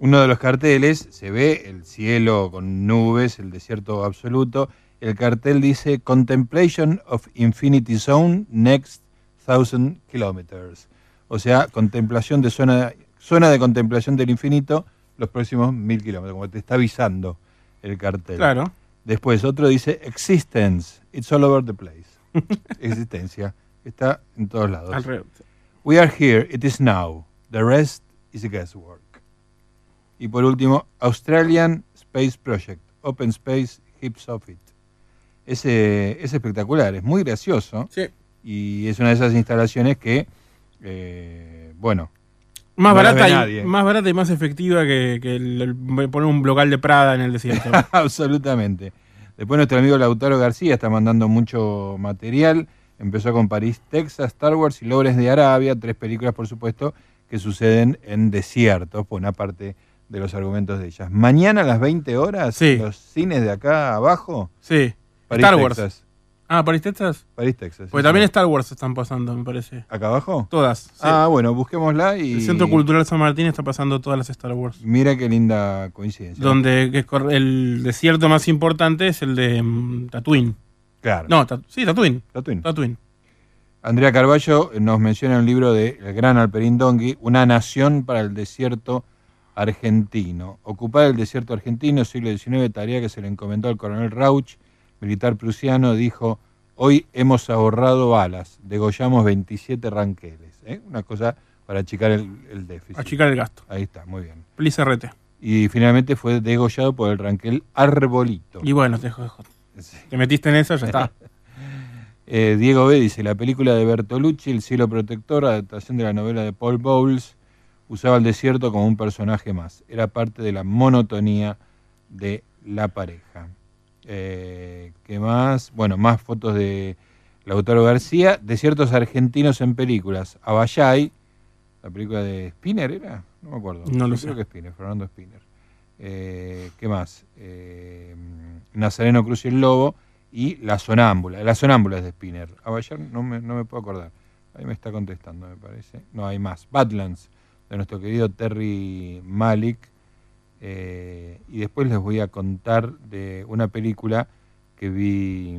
uno de los carteles, se ve el cielo con nubes, el desierto absoluto. El cartel dice Contemplation of Infinity Zone Next Thousand Kilometers. O sea, contemplación de zona, zona de contemplación del infinito los próximos mil kilómetros, como te está avisando el cartel. Claro. Después otro dice Existence, it's all over the place. Existencia, está en todos lados. Alrededor. We are here, it is now. The rest is guesswork. Y por último, Australian Space Project, Open Space Hips of It. Ese es espectacular, es muy gracioso. Sí. Y es una de esas instalaciones que, eh, bueno, Más, no barata nadie. y, más barata y más efectiva que, que el- el poner un local de Prada en el desierto. Absolutamente. Después nuestro amigo Lautaro García está mandando mucho material. Empezó con París, Texas, Star Wars y Lores de Arabia, tres películas por supuesto que suceden en desiertos, por una parte de los argumentos de ellas. Mañana a las 20 horas, los cines de acá abajo. Sí. París, Star Wars. Texas. Ah, ¿París, Texas? París, Texas. Pues sí, también sí. Star Wars están pasando, me parece. ¿Acá abajo? Todas. sí. Ah, bueno, busquémosla y... El Centro Cultural San Martín está pasando todas las Star Wars. Mira qué linda coincidencia. Donde el desierto más importante es el de mm, Tatooine. Claro. No, Ta- sí, Tatooine. Tatooine. Tatooine. Andrea Carballo nos menciona un libro de el gran Alperín Dongui, Una nación para el desierto argentino. Ocupar el desierto argentino, siglo XIX, tarea que se le encomendó al coronel Rauch, militar prusiano, dijo, hoy hemos ahorrado balas, degollamos 27 ranqueles. ¿eh? Una cosa para achicar el, el déficit. Achicar el gasto. Ahí está, muy bien. Please RT. Y finalmente fue degollado por el ranquel Arbolito. Y bueno, te, te metiste en eso, ya está. Eh, Diego B. dice, la película de Bertolucci, El cielo protector, adaptación de la novela de Paul Bowles, usaba el desierto como un personaje más. Era parte de la monotonía de la pareja. Eh, ¿Qué más? Bueno, más fotos de Lautaro García. Desiertos argentinos en películas. Abayay, la película de Spinner, ¿era? No me acuerdo. No lo Creo sé. que Spinner, Fernando Spinner. Eh, ¿Qué más? Eh, Nazareno Cruz y el Lobo y La Sonámbula. La Sonámbula es de Spinner. Abayar no me, no me puedo acordar. Ahí me está contestando, me parece. No, hay más. Badlands, de nuestro querido Terry Malik. Eh, y después les voy a contar de una película que vi,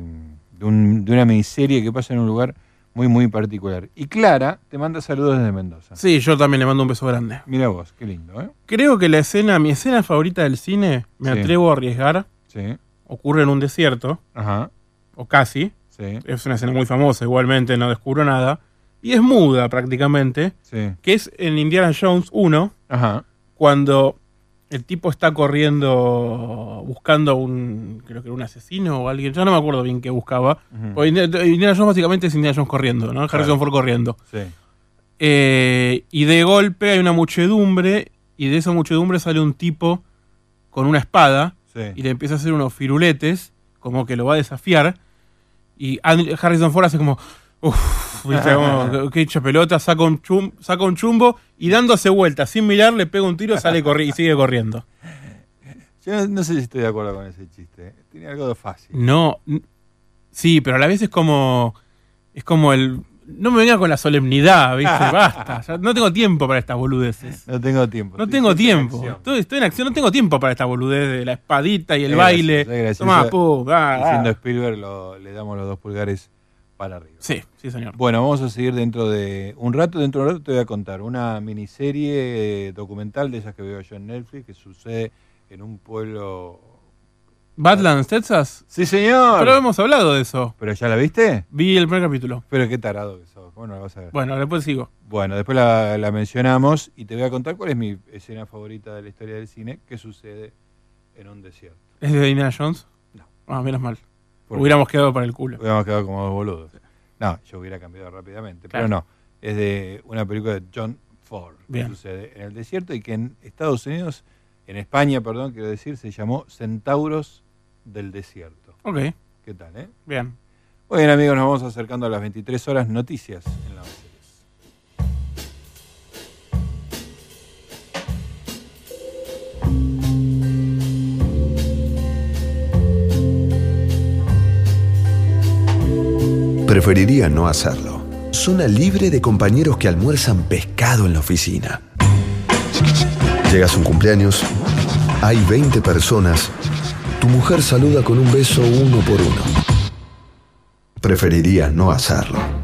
de, un- de una miniserie que pasa en un lugar muy Muy, particular. Y Clara te manda saludos desde Mendoza. Sí, yo también le mando un beso grande. Mira vos, qué lindo, ¿eh? Creo que la escena, mi escena favorita del cine, me Sí. atrevo a arriesgar, Sí. ocurre en un desierto, Ajá. o casi. Sí. Es una escena muy famosa, igualmente, no descubro nada. Y es muda prácticamente, Sí. que es en Indiana Jones 1, Ajá. cuando el tipo está corriendo buscando un, creo que era un asesino o alguien, ya no me acuerdo bien qué buscaba. Ujú. Porque Indiana Jones básicamente es Indiana Jones corriendo, ¿no? Harrison Claro. Ford corriendo. Sí. Eh, y de golpe hay una muchedumbre y de esa muchedumbre sale un tipo con una espada Sí. y le empieza a hacer unos firuletes, como que lo va a desafiar. Y Harrison Ford hace como, uff, ¿viste? Como, que hecha pelota, saca un, chum- saca un chumbo y dándose vueltas sin mirar le pega un tiro sale corri- y sigue corriendo. Yo no, no sé si estoy de acuerdo con ese chiste. ¿eh? Tiene algo de fácil. No, sí, pero a la vez es como, es como el, no me venga con la solemnidad, ¿viste? Basta, ya no tengo tiempo para estas boludeces. No tengo tiempo. No tengo en tiempo. Estoy, estoy en acción, no tengo tiempo para esta boludez de la espadita y el Es baile. gracioso, es gracioso. Tomá, pum, ah, siendo ah. Spielberg lo- le damos los dos pulgares para arriba. Sí, sí, señor. Bueno, vamos a seguir dentro de un rato. Dentro de un rato te voy a contar una miniserie eh, documental de esas que veo yo en Netflix que sucede en un pueblo. Badlands, Texas. Sí, señor. Pero hemos hablado de eso. ¿Pero ya la viste? Vi el primer capítulo. Pero qué tarado que sos. ¿Cómo no la vas a ver? Bueno, después sigo. Bueno, después la, la mencionamos y te voy a contar cuál es mi escena favorita de la historia del cine que sucede en un desierto. ¿Es de Indiana Jones? No. Ah, menos mal. Hubiéramos quedado para el culo. Hubiéramos quedado como dos boludos. No, yo hubiera cambiado rápidamente. Claro. Pero no. Es de una película de John Ford Bien. que sucede en el desierto y que en Estados Unidos, en España, perdón, quiero decir, se llamó Centauros del Desierto. Ok, ¿Qué tal, eh? bien. Muy bien, amigos, nos vamos acercando a las 23 horas. Noticias en la Preferiría no hacerlo. Zona libre de compañeros que almuerzan pescado en la oficina. Llegas un cumpleaños, hay 20 personas, tu mujer saluda con un beso uno por uno. Preferiría no hacerlo.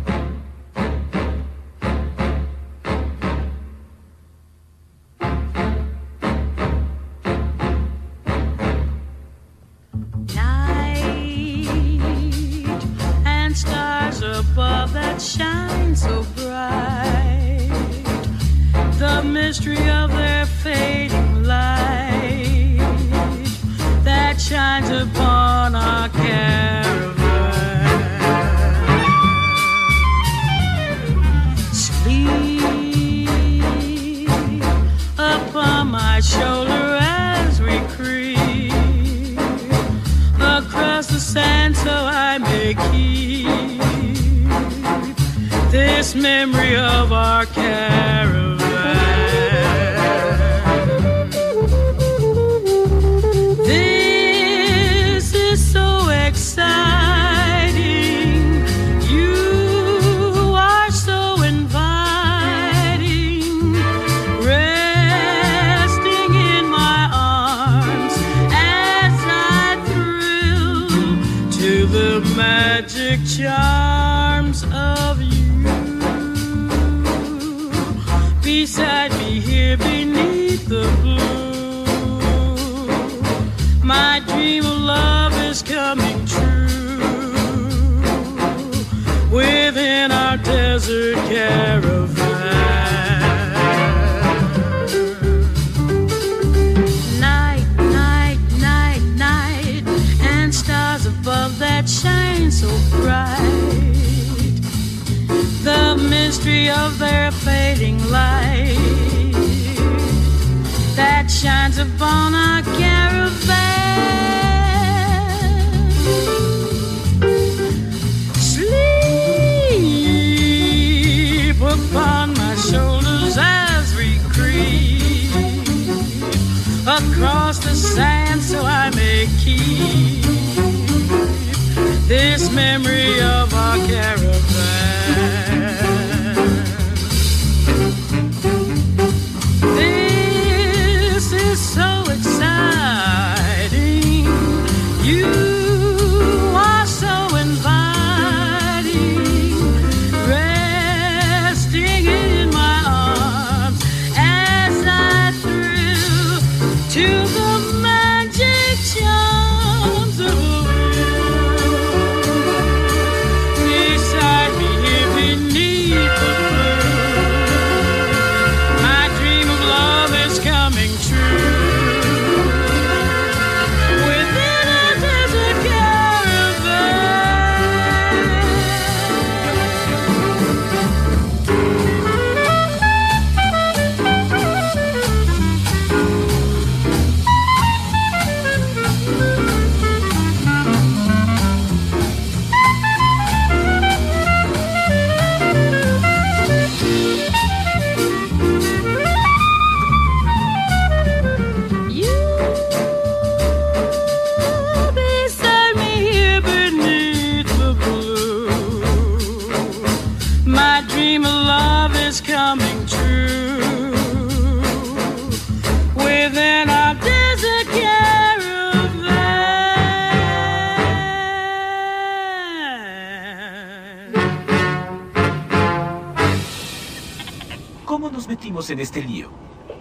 Este lío.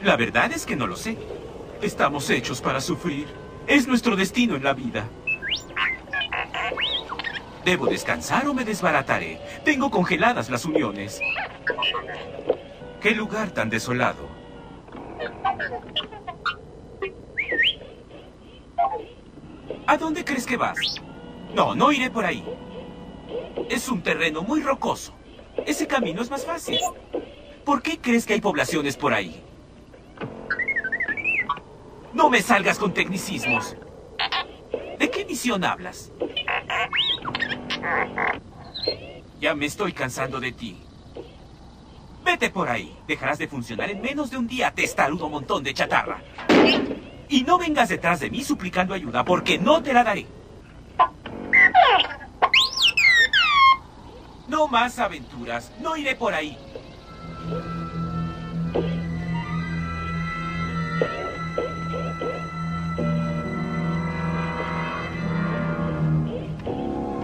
La verdad es que no lo sé. Estamos hechos para sufrir. Es nuestro destino en la vida. ¿Debo descansar o me desbarataré? Tengo congeladas las uniones. ¿Qué lugar tan desolado? ¿A dónde crees que vas? No, no iré por ahí. Es un terreno muy rocoso. Ese camino es más fácil. ¿Por qué crees que hay poblaciones por ahí? No me salgas con tecnicismos. ¿De qué misión hablas? Ya me estoy cansando de ti. Vete por ahí. Dejarás de funcionar en menos de un día, testarudo montón de chatarra. Y no vengas detrás de mí suplicando ayuda, porque no te la daré. No más aventuras. No iré por ahí.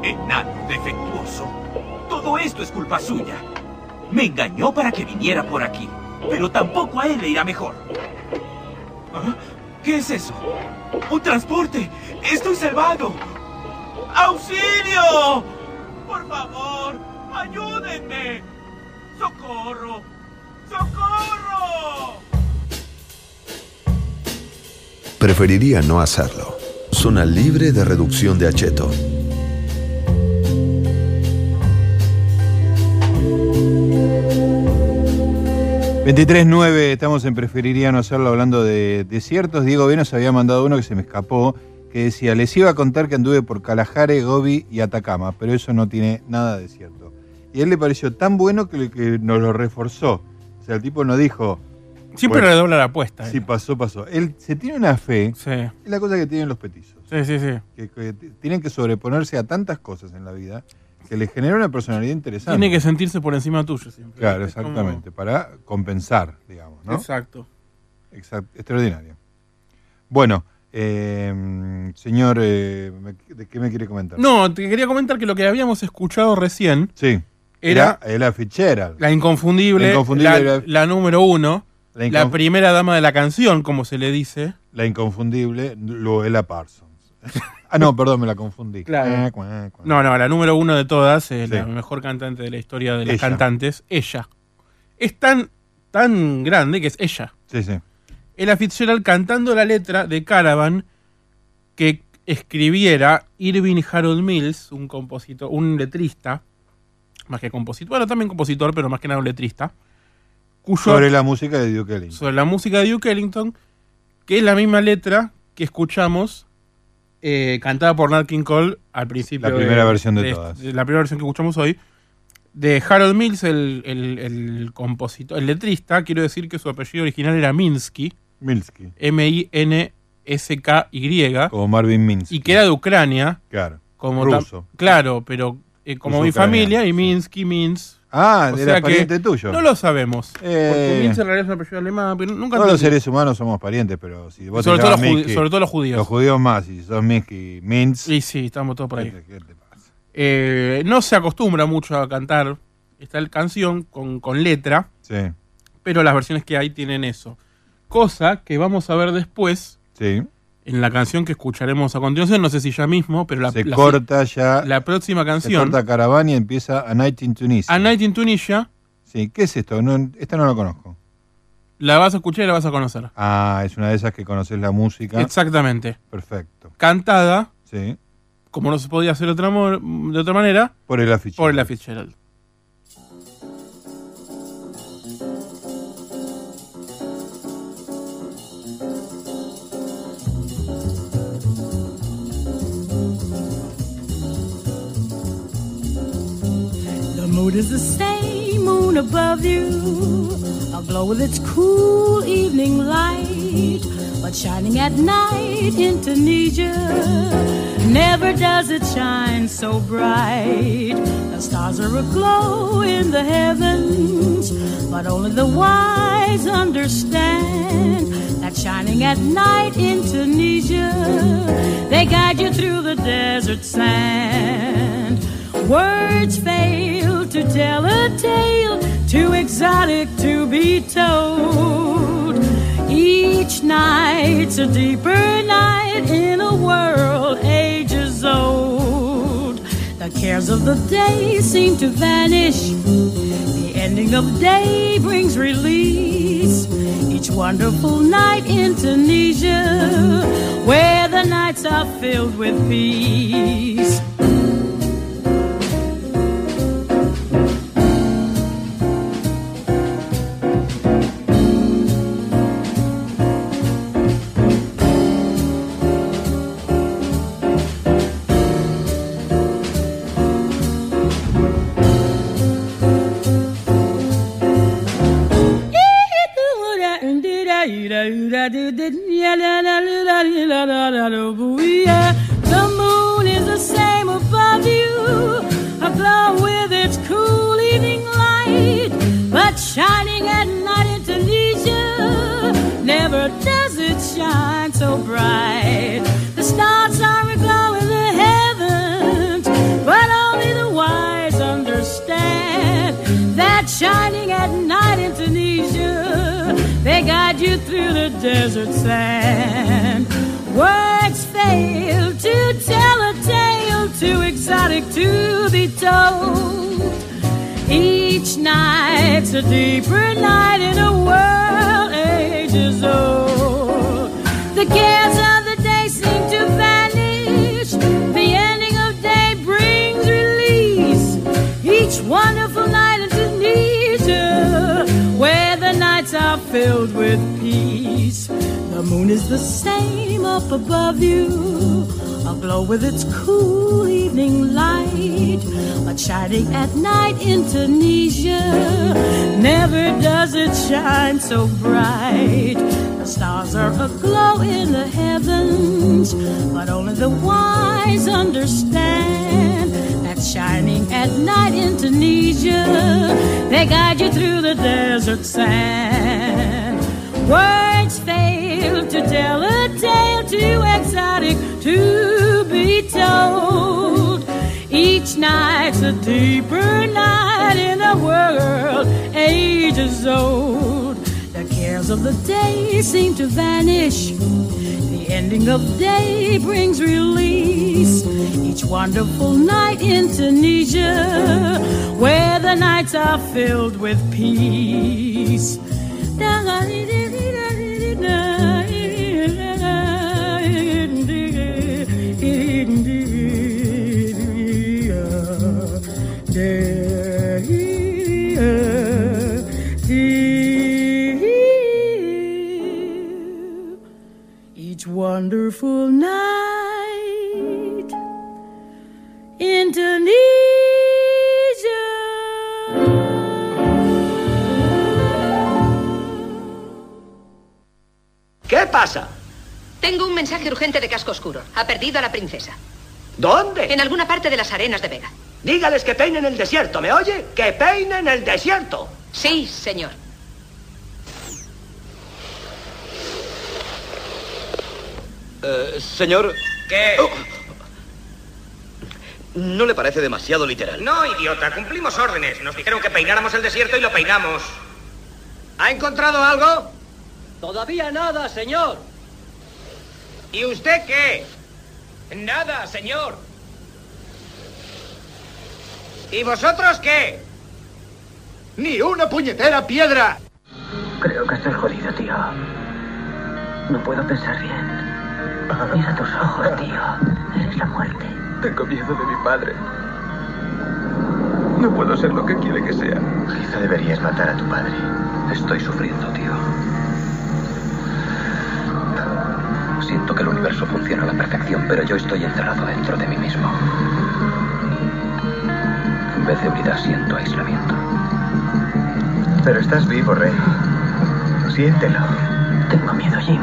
Enano defectuoso. Todo esto es culpa suya. Me engañó para que viniera por aquí. Pero tampoco a él le irá mejor. ¿Ah? ¿Qué es eso? ¡Un transporte! ¡Estoy salvado! ¡Auxilio! ¡Por favor! ¡Ayúdenme! ¡Socorro! ¡Socorro! Preferiría no hacerlo. Zona libre de reducción de acheto. ...23.9, estamos en Preferiría no hacerlo hablando de desiertos. Diego bien nos había mandado uno que se me escapó, que decía, les iba a contar que anduve por Kalahari, Gobi y Atacama, pero eso no tiene nada de cierto. Y a él le pareció tan bueno que, que nos lo reforzó. O sea, el tipo no dijo... Siempre bueno, redobla la apuesta. Sí, pasó, pasó. Él se tiene una fe, Sí. es la cosa que tienen los petizos. Sí, sí, sí. Que, tienen que sobreponerse a tantas cosas en la vida que les genera una personalidad interesante. Tiene que sentirse por encima tuyo siempre. Claro, como- exactamente, para compensar, digamos, ¿no? Exacto. Exacto, extraordinario. Bueno, eh, señor, eh, ¿de qué me quiere comentar? No, te quería comentar que lo que habíamos escuchado recién Sí. Era Era la fichera. la inconfundible, La inconfundible la, era- la número uno, La primera dama de la canción, como se le dice. La inconfundible Luela Parsons. ah, no, perdón, me la confundí. Claro. Eh, cuá, cuá. No, no, la número uno de todas, eh, Sí. la mejor cantante de la historia de las Ella. cantantes, ella. Es tan, tan grande que es ella. Sí, sí. Ella Fitzgerald cantando la letra de Caravan que escribiera Irving Harold Mills, un compositor, un letrista, más que compositor, bueno, también compositor, pero más que nada un letrista, cuyo, Sobre la música de Duke Ellington. sobre la música de Duke Ellington, que es la misma letra que escuchamos eh, cantada por Nat King Cole al principio. La primera versión de todas. la primera versión que escuchamos hoy. De Harold Mills, el, el- el compositor, el letrista, quiero decir que su apellido original era Minsky. Minsky. M-I-N-S-K-Y. Como Marvin Minsky. Y que era de Ucrania. Claro. Como Ruso. Claro, pero eh, como Ruso mi ucraniano, familia, y Minsky, Mins. Ah, O era sea pariente tuyo. No lo sabemos. Eh. Porque Mins en realidad es un apellido alemán, pero nunca Todos los seres humanos somos parientes, pero si vos Sobre te todo Minsky, sobre todo los judíos. Los judíos más, y si sos Minsky, Mintz. Sí, sí, estamos todos por ahí. ¿qué te pasa? Eh, no se acostumbra mucho a cantar esta canción con, con letra, Sí, pero las versiones que hay tienen eso. Cosa que vamos a ver después sí. En la canción que escucharemos a continuación, no sé si ya mismo, pero la, se la- corta ya. la próxima se canción, corta Caravan y empieza A Night in Tunisia. A Night in Tunisia, Sí, ¿qué es esto? No, esta no la conozco. la vas a escuchar y la vas a conocer. Ah, es una de esas que conoces la música. Exactamente. Perfecto. Cantada, Sí. como no se podía hacer de otra, mo- de otra manera, Por el afiche. por la Fitzgerald. Mood is the same, moon above you, aglow with its cool evening light. But shining at night in Tunisia, never does it shine so bright. The stars are aglow in the heavens, but only the wise understand that shining at night in Tunisia, they guide you through the desert sand. Words fail to tell a tale too exotic to be told. Each night's a deeper night in a world ages old. The cares of the day seem to vanish. The ending of day brings release. Each wonderful night in Tunisia, where the nights are filled with peace. Tunisia, never does it shine so bright. The stars are aglow in the heavens, but only the wise understand that shining at night in Tunisia, they guide you through the desert sand. The day seem to vanish. The ending of day brings release. Each wonderful night in Tunisia, where the nights are filled with peace. Perdido a la princesa. ¿Dónde? En alguna parte de las arenas de Vega. Dígales que peinen el desierto, ¿me oye? ¡Que peinen el desierto! Sí, señor. Eh, señor. ¿Qué? ¿No le parece demasiado literal? No, idiota, cumplimos órdenes. Nos dijeron que peináramos el desierto y lo peinamos. ¿Ha encontrado algo? Todavía nada, señor. ¿Y usted qué? Nada, señor. ¿Y vosotros qué? ¡Ni una puñetera piedra! Creo que estoy jodido, tío. No puedo pensar bien. Mira tus ojos, tío. Eres la muerte. Tengo miedo de mi padre. No puedo ser lo que quiere que sea. Quizá deberías matar a tu padre. Estoy sufriendo, tío. Siento que el universo funciona a la perfección, pero yo estoy encerrado dentro de mí mismo. En vez de unidad, siento aislamiento. Pero estás vivo, Rey. Siéntelo. Tengo miedo, Jim.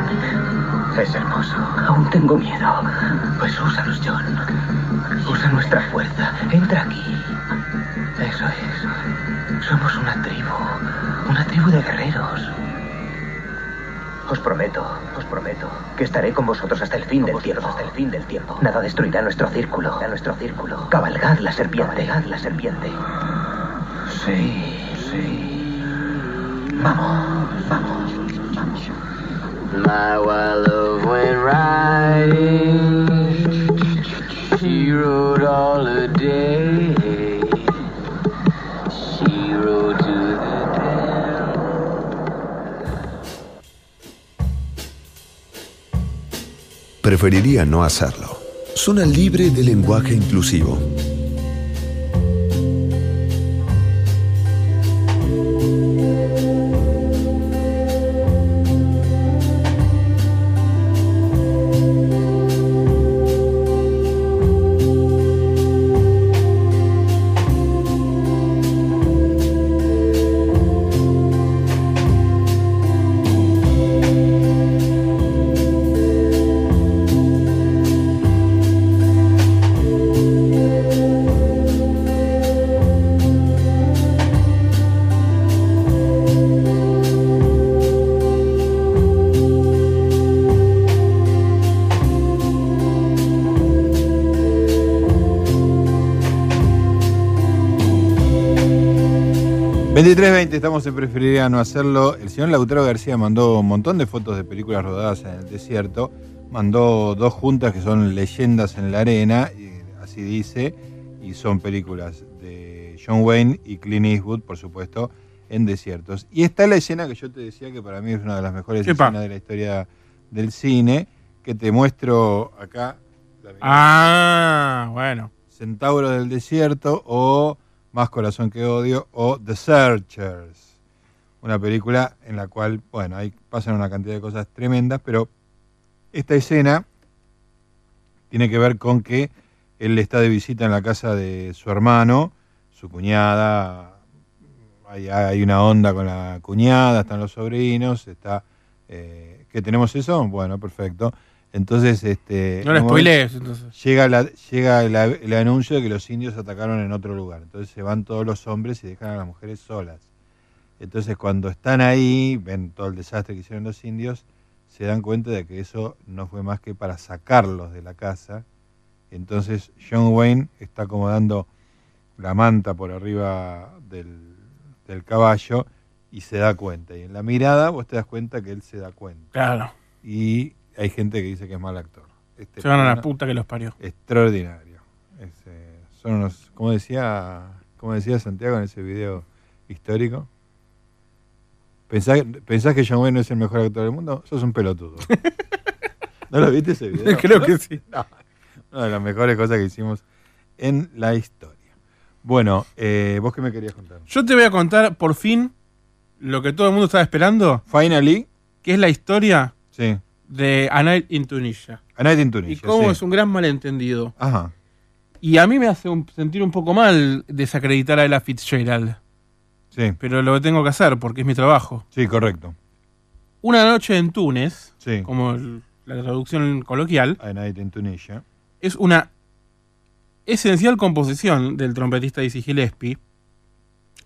Es hermoso. Aún tengo miedo. Pues úsalos, John. Usa nuestra fuerza. Entra aquí. Eso es. Somos una tribu. Una tribu de guerreros. Os prometo, prometo, que estaré con vosotros hasta el fin del tiempo. Hasta el fin del tiempo. Nada destruirá nuestro círculo. A nuestro círculo. Cabalgad la serpiente. Cabalgad la serpiente. Sí, sí. My wild love went riding. She rode all the day. Preferiría no hacerlo. Zona libre de lenguaje inclusivo. ...23.20, estamos en Preferiría no hacerlo. El señor Lautaro García mandó un montón de fotos de películas rodadas en el desierto. Mandó dos juntas que son Leyendas en la Arena, y así dice, y son películas de John Wayne y Clint Eastwood, por supuesto, en desiertos. Y está la escena que yo te decía que para mí es una de las mejores Epa. escenas de la historia del cine, que te muestro acá. Ah, bueno. Centauro del Desierto o Más Corazón que Odio o The Searchers. Una película en la cual, bueno, ahí pasan una cantidad de cosas tremendas, pero esta escena tiene que ver con que él está de visita en la casa de su hermano, su cuñada, hay, hay una onda con la cuñada, están los sobrinos, está... Eh, ¿Qué tenemos eso? Bueno, perfecto. Entonces, este... No lo spoilees, entonces. Llega, la- llega el, el anuncio de que los indios atacaron en otro lugar. Entonces se van todos los hombres y dejan a las mujeres solas. Entonces cuando están ahí, ven todo el desastre que hicieron los indios, se dan cuenta de que eso no fue más que para sacarlos de la casa. Entonces John Wayne está acomodando la manta por arriba del, del caballo y se da cuenta. Y en la mirada vos te das cuenta que él se da cuenta. Claro. Y hay gente que dice que es mal actor. Este Se van a la puta que los parió. Extraordinario. Es, eh, son unos, como decía, como decía Santiago en ese video histórico. ¿Pensás, pensás que John Wayne no es el mejor actor del mundo? Sos un pelotudo. ¿No lo viste ese video? Creo que sí. No. Una de las mejores cosas que hicimos en la historia. Bueno, eh, ¿vos qué me querías contar? Yo te voy a contar por fin lo que todo el mundo estaba esperando. Finally. Que es la historia Sí. De A Night in Tunisia. A Night in Tunisia, Y cómo sí. es un gran malentendido. Ajá. Y a mí me hace un- sentir un poco mal desacreditar a Ella Fitzgerald. Sí. Pero lo tengo que hacer porque es mi trabajo. Sí, correcto. Una noche en Túnez, Sí. como el- la traducción coloquial, A Night in Tunisia. es una esencial composición del trompetista Dizzy Gillespie.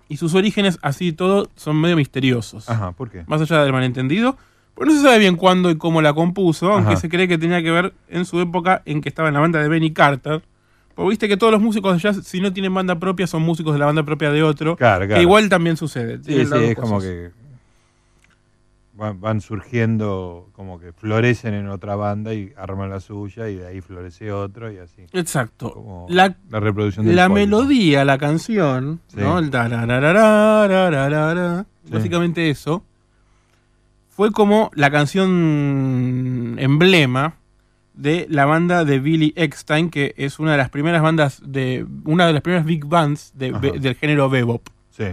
Y sus orígenes, así todo, son medio misteriosos. Ajá, ¿por qué? Más allá del malentendido. Pues no se sabe bien cuándo y cómo la compuso, aunque se cree que tenía que ver en su época en que estaba en la banda de Benny Carter. Porque viste que todos los músicos de jazz, si no tienen banda propia, son músicos de la banda propia de otro. Claro, Que igual también sucede. Sí, sí, es como que van, van surgiendo, como que florecen en otra banda y arman la suya y de ahí florece otro y así. Exacto. Como La, la reproducción del la polvo. melodía, la canción, Sí. ¿no? El básicamente eso, fue como la canción emblema de la banda de Billy Eckstein, que es una de las primeras bandas de una de las primeras big bands de- Ajá. be- del género bebop, Sí.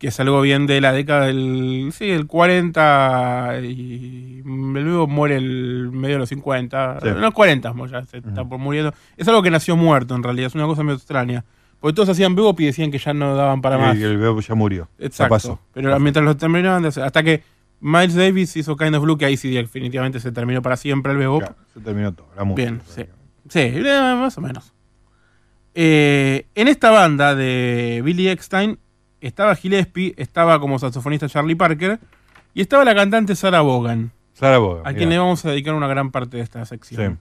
que es algo bien de la década del sí, el 40 y el bebop muere el medio de los 50, Sí. en los 40 mo- ya se está por muriendo. Es algo que nació muerto en realidad, es una cosa medio extraña. Porque todos hacían bebop y decían que ya no daban para Y más. el bebé ya murió. Ya Exacto. pasó. Pero mientras lo terminaban de hacer, hasta que Miles Davis hizo Kind of Blue, que ahí sí definitivamente se terminó para siempre el bebop. Claro, se terminó todo. La música. Bien, sí. Sí, eh, más o menos. Eh, en esta banda de Billy Eckstein estaba Gillespie, estaba como saxofonista Charlie Parker y estaba la cantante Sarah Vaughan, Sarah Vaughan, a quien le vamos a dedicar una gran parte de esta sección. Sí.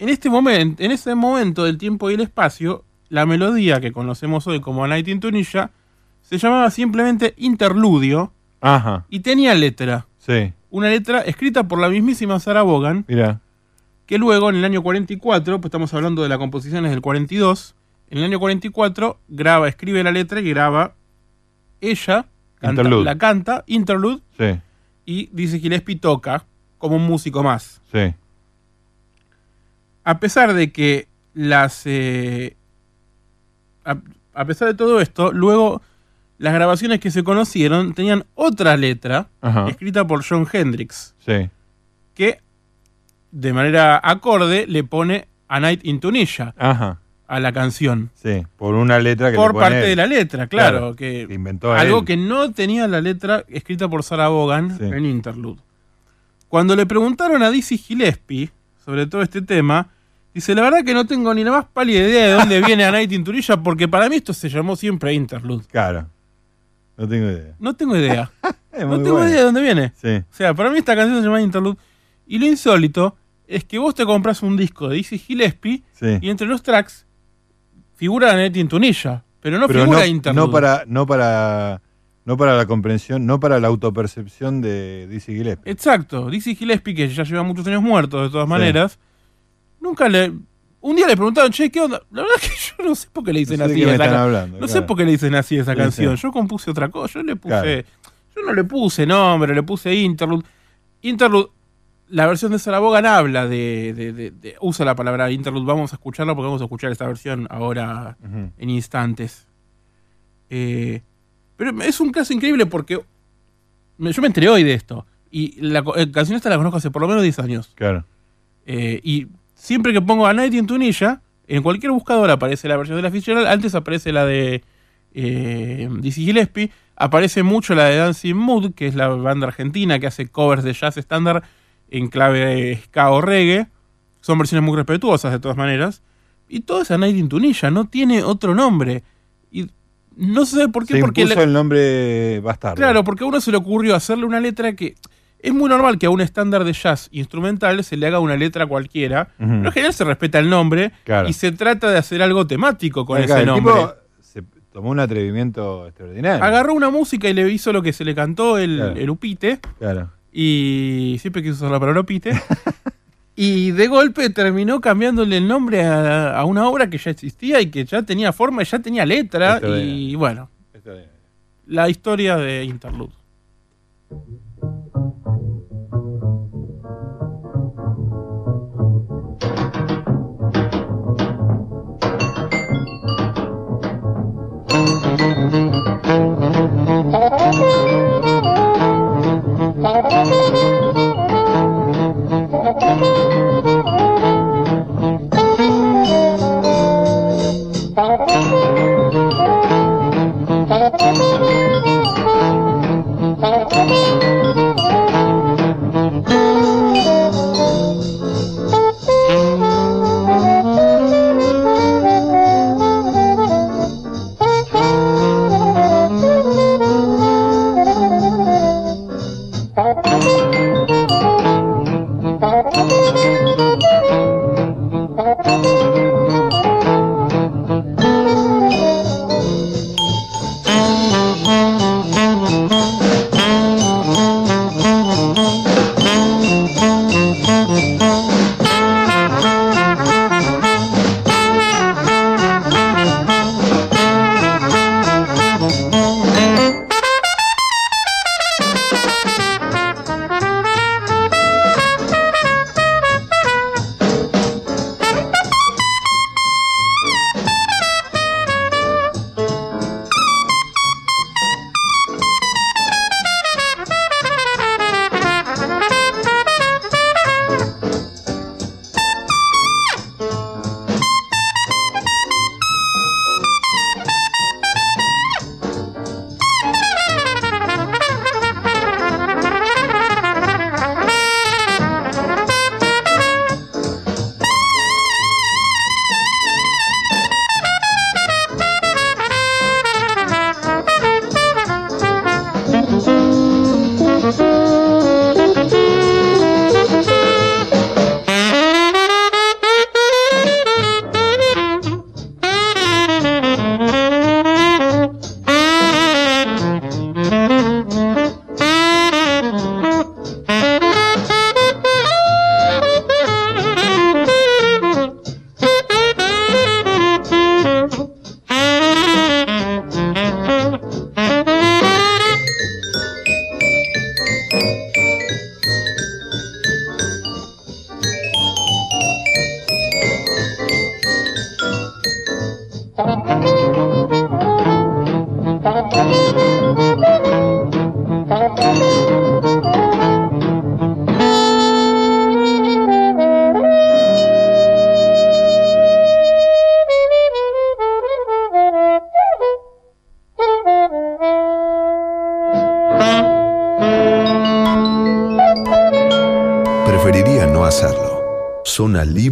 En este momento, en ese momento del tiempo y el espacio, la melodía que conocemos hoy como Night in Tunisia se llamaba simplemente Interludio Ajá. y tenía letra. Sí. Una letra escrita por la mismísima Sarah Vaughan, Mira. que luego en el año 44, pues estamos hablando de la composición es del 42, en el año 44 graba, escribe la letra y graba ella, canta- la canta, Interlude, Sí. y dice Gillespie toca como un músico más. Sí. A pesar de que las... eh, a, a pesar de todo esto, luego las grabaciones que se conocieron tenían otra letra Ajá. escrita por John Hendrix, Sí. que de manera acorde le pone A Night in Tunisia Ajá. a la canción. Sí. Por una letra que Por le pone parte él. de la letra, claro. Claro, que que inventó algo él. que no tenía la letra escrita por Sarah Vaughan Sí. en Interlude. Cuando le preguntaron a Dizzy Gillespie sobre todo este tema, dice, la verdad que no tengo ni la más pálida idea de dónde viene A Night in Tunisia, porque para mí esto se llamó siempre Interlude. Claro. No tengo idea. No tengo idea. Es no muy tengo idea de dónde viene. Sí. O sea, para mí esta canción se llama Interlude. Y lo insólito es que vos te compras un disco de Dizzy Gillespie Sí. y entre los tracks figura A Night in Tunisia, pero no Pero figura no, Interlude. no para, no para, no para la comprensión, no para la autopercepción de Dizzy Gillespie. Exacto. Dizzy Gillespie, que ya lleva muchos años muerto de todas Sí. maneras, nunca le... Un día le preguntaron, che, ¿qué onda? La verdad que yo no sé por qué le dicen No sé así esa están ca- hablando, No sé por qué le dicen así esa canción. Yo compuse otra cosa. Yo le puse... Claro. Yo no le puse nombre, le puse Interlude. Interlude, la versión de Sarah Vaughan habla de, de- de- de- Usa la palabra Interlude. Vamos a escucharla porque vamos a escuchar esta versión ahora en instantes. Eh, pero es un caso increíble porque yo me enteré hoy de esto. Y la co- eh, canción esta la conozco hace por lo menos 10 años. Claro. Eh, y siempre que pongo a Night in Tunisia, en cualquier buscador aparece la versión de la Fitzgerald. Antes aparece la de eh, Dizzy Gillespie. Aparece mucho la de Dancing Mood, que es la banda argentina que hace covers de jazz estándar en clave ska o reggae. Son versiones muy respetuosas de todas maneras. Y todo es a Night in Tunisia, no tiene otro nombre. Y no sé por qué, Se porque impuso la- el nombre bastardo. Claro, porque a uno se le ocurrió hacerle una letra que. Es muy normal que a un estándar de jazz instrumental se le haga una letra cualquiera. Ujú. Pero en general se respeta el nombre Claro. y se trata de hacer algo temático con Acá, ese el nombre. tipo se tomó un atrevimiento extraordinario. Agarró una música y le hizo lo que se le cantó el, Claro. el upite. Claro. Y siempre quiso usar la palabra upite. y de golpe terminó cambiándole el nombre a, a una obra que ya existía y que ya tenía forma, ya tenía letra. Bien. y bueno, la historia de Interlude.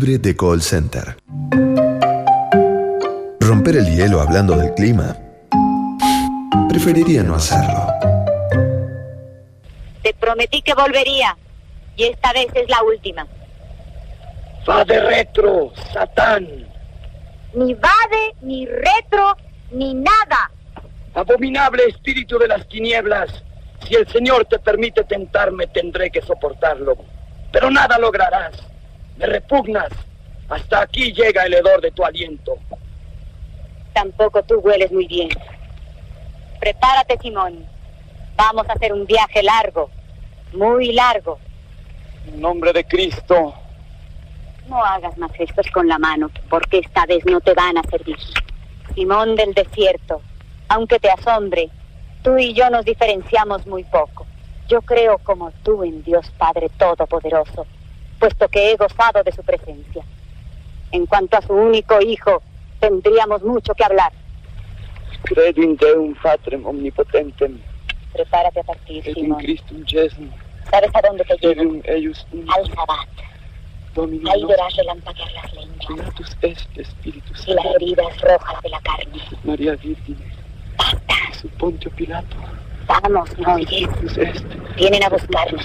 Libre de call center. Romper el hielo hablando del clima. Preferiría no hacerlo. Te prometí que volvería. Y esta vez es la última. Va de retro, Satán. Ni vade, ni retro, ni nada. Abominable espíritu de las tinieblas. Si el Señor te permite tentarme, tendré que soportarlo. Pero nada lograrás. Me repugnas. Hasta aquí llega el hedor de tu aliento. Tampoco tú hueles muy bien. Prepárate, Simón. Vamos a hacer un viaje largo. Muy largo. En nombre de Cristo. No hagas más gestos con la mano, porque esta vez no te van a servir. Simón del desierto, aunque te asombre, tú y yo nos diferenciamos muy poco. Yo creo como tú en Dios Padre Todopoderoso, puesto que he gozado de su presencia. En cuanto a su único hijo, tendríamos mucho que hablar. Credo in Deum Patrem omnipotentem. Prepárate a partir, Simón. ¿Sabes a dónde te llevo? Al Sabbat. Ahí verás relampaguear las lenguas y las heridas rojas de la carne. María Virgine. Su Pontio Pilato. Vamos, no oyes. Jesús est. Vienen a buscarnos.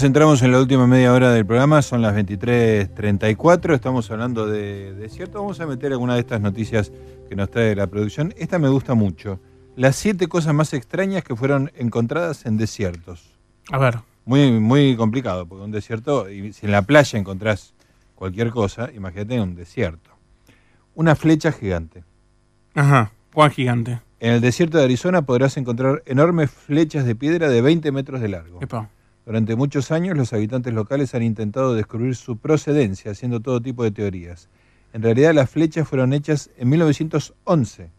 Muy bien amigos, entramos en la última media hora del programa, son las 23.34, estamos hablando de desierto, vamos a meter alguna de estas noticias que nos trae la producción. Esta me gusta mucho, las siete cosas más extrañas que fueron encontradas en desiertos. A ver. Muy, muy complicado, porque un desierto, y si en la playa encontrás cualquier cosa, imagínate en un desierto. Una flecha gigante. Ajá, Juan Gigante. En el desierto de Arizona podrás encontrar enormes flechas de piedra de 20 metros de largo. Epa. Durante muchos años los habitantes locales han intentado descubrir su procedencia haciendo todo tipo de teorías. En realidad las flechas fueron hechas en 1911.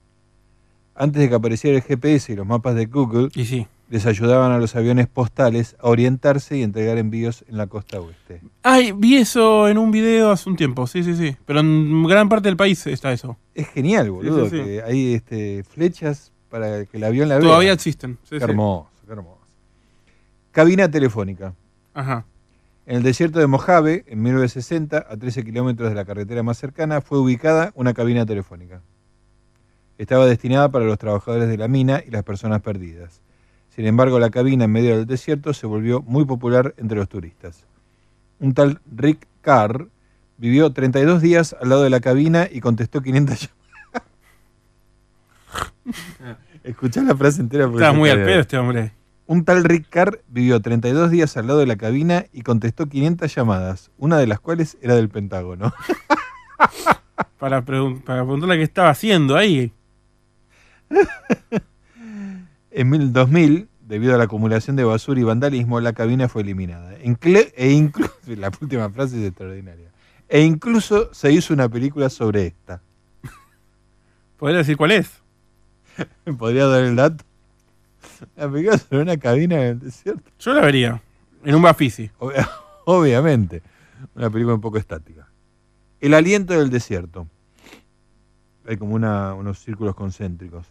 Antes de que apareciera el GPS y los mapas de Google, Y sí. les ayudaban a los aviones postales a orientarse y entregar envíos en la costa oeste. Ay, vi eso en un video hace un tiempo, sí, sí, sí. Pero en gran parte del país está eso. Es genial, boludo, Sí, sí, sí. que hay este, flechas para que el avión la vea. Todavía existen. Sí, qué hermoso. Cabina telefónica. Ajá. En el desierto de Mojave, en 1960, a 13 kilómetros de la carretera más cercana, fue ubicada una cabina telefónica. Estaba destinada para los trabajadores de la mina y las personas perdidas. Sin embargo, la cabina en medio del desierto se volvió muy popular entre los turistas. Un tal Rick Carr vivió 32 días al lado de la cabina y contestó 500 llamadas. Escuchá la frase entera. Estaba muy al pedo este hombre. Un tal Rick Carr vivió 32 días al lado de la cabina y contestó 500 llamadas, una de las cuales era del Pentágono. Para, pregun- para preguntarle qué estaba haciendo ahí. En mil- 2000, debido a la acumulación de basura y vandalismo, la cabina fue eliminada. E incluso, la última frase es extraordinaria. E incluso se hizo una película sobre esta. ¿Podría decir cuál es? ¿Me podría dar el dato? La película sobre una cabina en el desierto. Yo la vería. En un Bafisi. Ob- Obviamente. Una película un poco estática. El aliento del desierto. Hay como una- unos círculos concéntricos.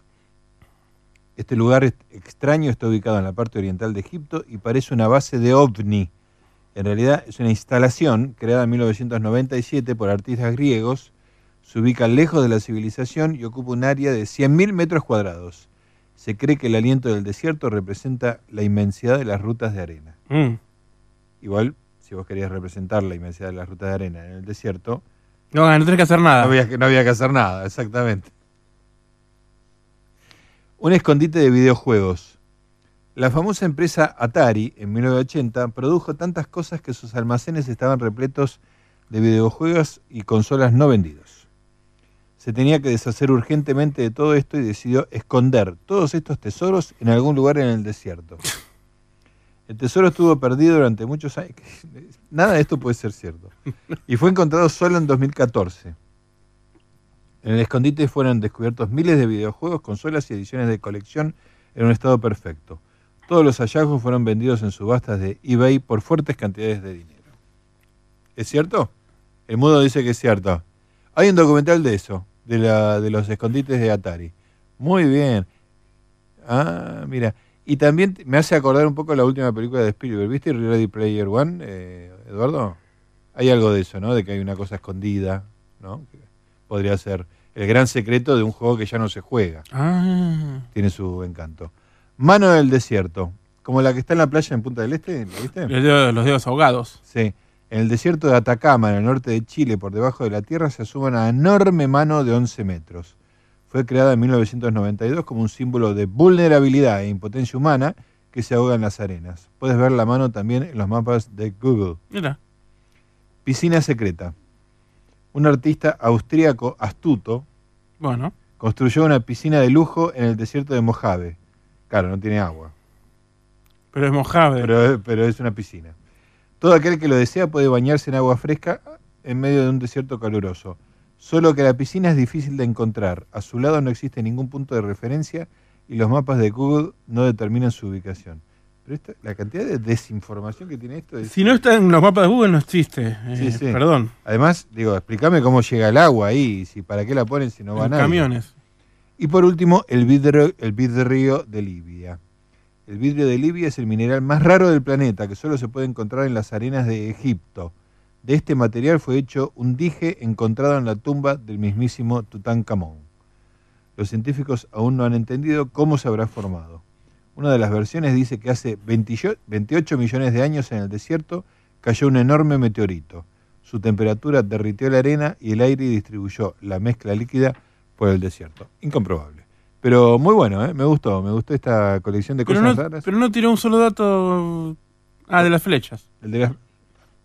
Este lugar extraño está ubicado en la parte oriental de Egipto y parece una base de ovni. En realidad es una instalación creada en 1997 por artistas griegos. Se ubica lejos de la civilización y ocupa un área de 100.000 metros cuadrados. Se cree que el aliento del desierto representa la inmensidad de las rutas de arena. Mm. Igual, si vos querías representar la inmensidad de las rutas de arena en el desierto, No, no tenés que hacer nada. no había, que- no había que hacer nada, exactamente. Un escondite de videojuegos. La famosa empresa Atari, en 1980, produjo tantas cosas que sus almacenes estaban repletos de videojuegos y consolas no vendidos. Se tenía que deshacer urgentemente de todo esto y decidió esconder todos estos tesoros en algún lugar en el desierto. El tesoro estuvo perdido durante muchos años. Nada de esto puede ser cierto. Y fue encontrado solo en 2014. En el escondite fueron descubiertos miles de videojuegos, consolas y ediciones de colección en un estado perfecto. Todos los hallazgos fueron vendidos en subastas de eBay por fuertes cantidades de dinero. ¿Es cierto? El mundo dice que es cierto. Hay un documental de eso, de, la, de los escondites de Atari. Muy bien. Ah, mira. Y también me hace acordar un poco la última película de Spielberg. ¿Viste Ready Player One, eh, Eduardo? Hay algo de eso, ¿no? De que hay una cosa escondida, ¿no? Que podría ser el gran secreto de un juego que ya no se juega. Ah. Tiene su encanto. Mano del desierto, como la que está en la playa en Punta del Este, ¿la viste? Los dedos, los dedos ahogados. Sí. En el desierto de Atacama, en el norte de Chile, por debajo de la tierra, se asoma una enorme mano de 11 metros. Fue creada en 1992 como un símbolo de vulnerabilidad e impotencia humana que se ahoga en las arenas. Puedes ver la mano también en los mapas de Google. Mira. Piscina secreta. Un artista austríaco astuto Bueno. construyó una piscina de lujo en el desierto de Mojave. Claro, no tiene agua. Pero es Mojave. Pero, pero es una piscina. Todo aquel que lo desea puede bañarse en agua fresca en medio de un desierto caluroso. Solo que la piscina es difícil de encontrar. A su lado no existe ningún punto de referencia y los mapas de Google no determinan su ubicación. Pero esta- la cantidad de desinformación que tiene esto es... Si no está en los mapas de Google, no existe. Eh, Sí, sí. Perdón. Además, digo, explícame cómo llega el agua ahí, si para qué la ponen si no va En nadie. camiones. Y por último, el vidrio, el vidrio de Libia. El vidrio de Libia es el mineral más raro del planeta, que solo se puede encontrar en las arenas de Egipto. De este material fue hecho un dije encontrado en la tumba del mismísimo Tutankamón. Los científicos aún no han entendido cómo se habrá formado. Una de las versiones dice que hace 28 28 millones de años en el desierto cayó un enorme meteorito. Su temperatura derritió la arena y el aire distribuyó la mezcla líquida por el desierto. Incomprobable. Pero muy bueno, ¿eh? me gustó, me gustó esta colección de Pero cosas no, raras. pero no tiró un solo dato. Ah, de las flechas. El de las-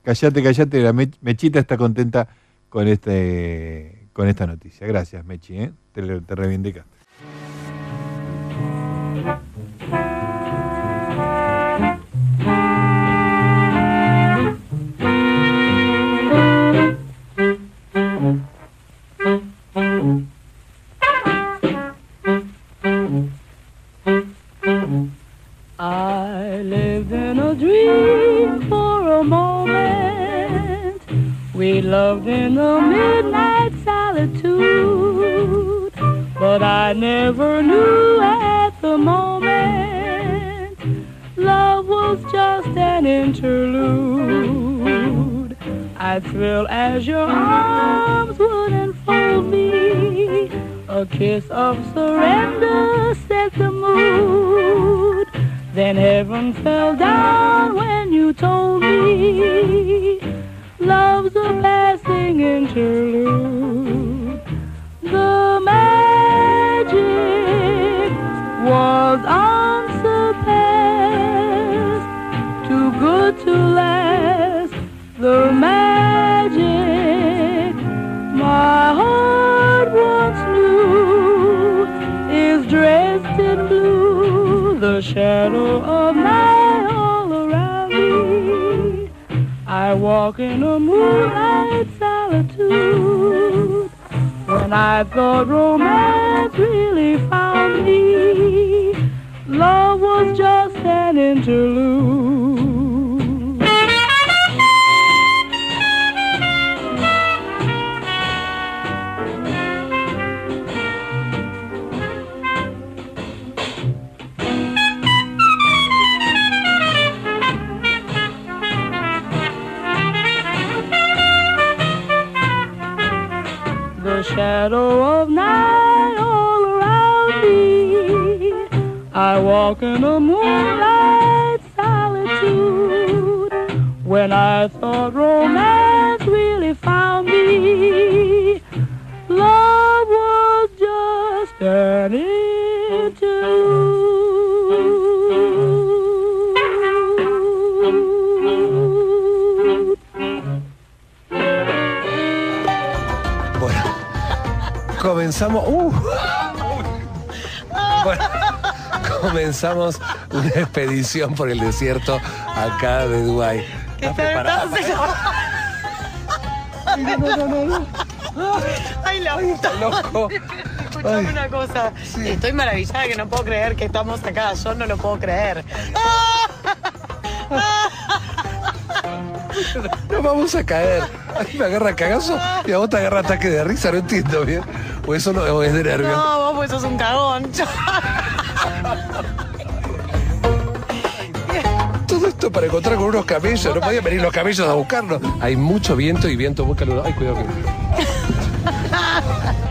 Callate, callate, la Mech- Mechita está contenta con este con esta noticia. Gracias, Mechi, ¿eh? te, te reivindicaste. Comenzamos. uh, bueno, comenzamos una expedición por el desierto acá de Dubái. ¿Estás preparada? No, no, no, no. Ay, la puta. loco. Escuchame una cosa. Estoy maravillada que no puedo creer que estamos acá. Yo no lo puedo creer. No vamos a caer. Ay, me agarra cagazo y a vos te agarra ataque de risa, no entiendo bien. O eso no o es de nervios. No, vos pues sos un cagón. Todo esto para encontrar con unos camellos. No podían venir los camellos a buscarnos. Hay mucho viento y viento muy caluroso. Ay, cuidado que.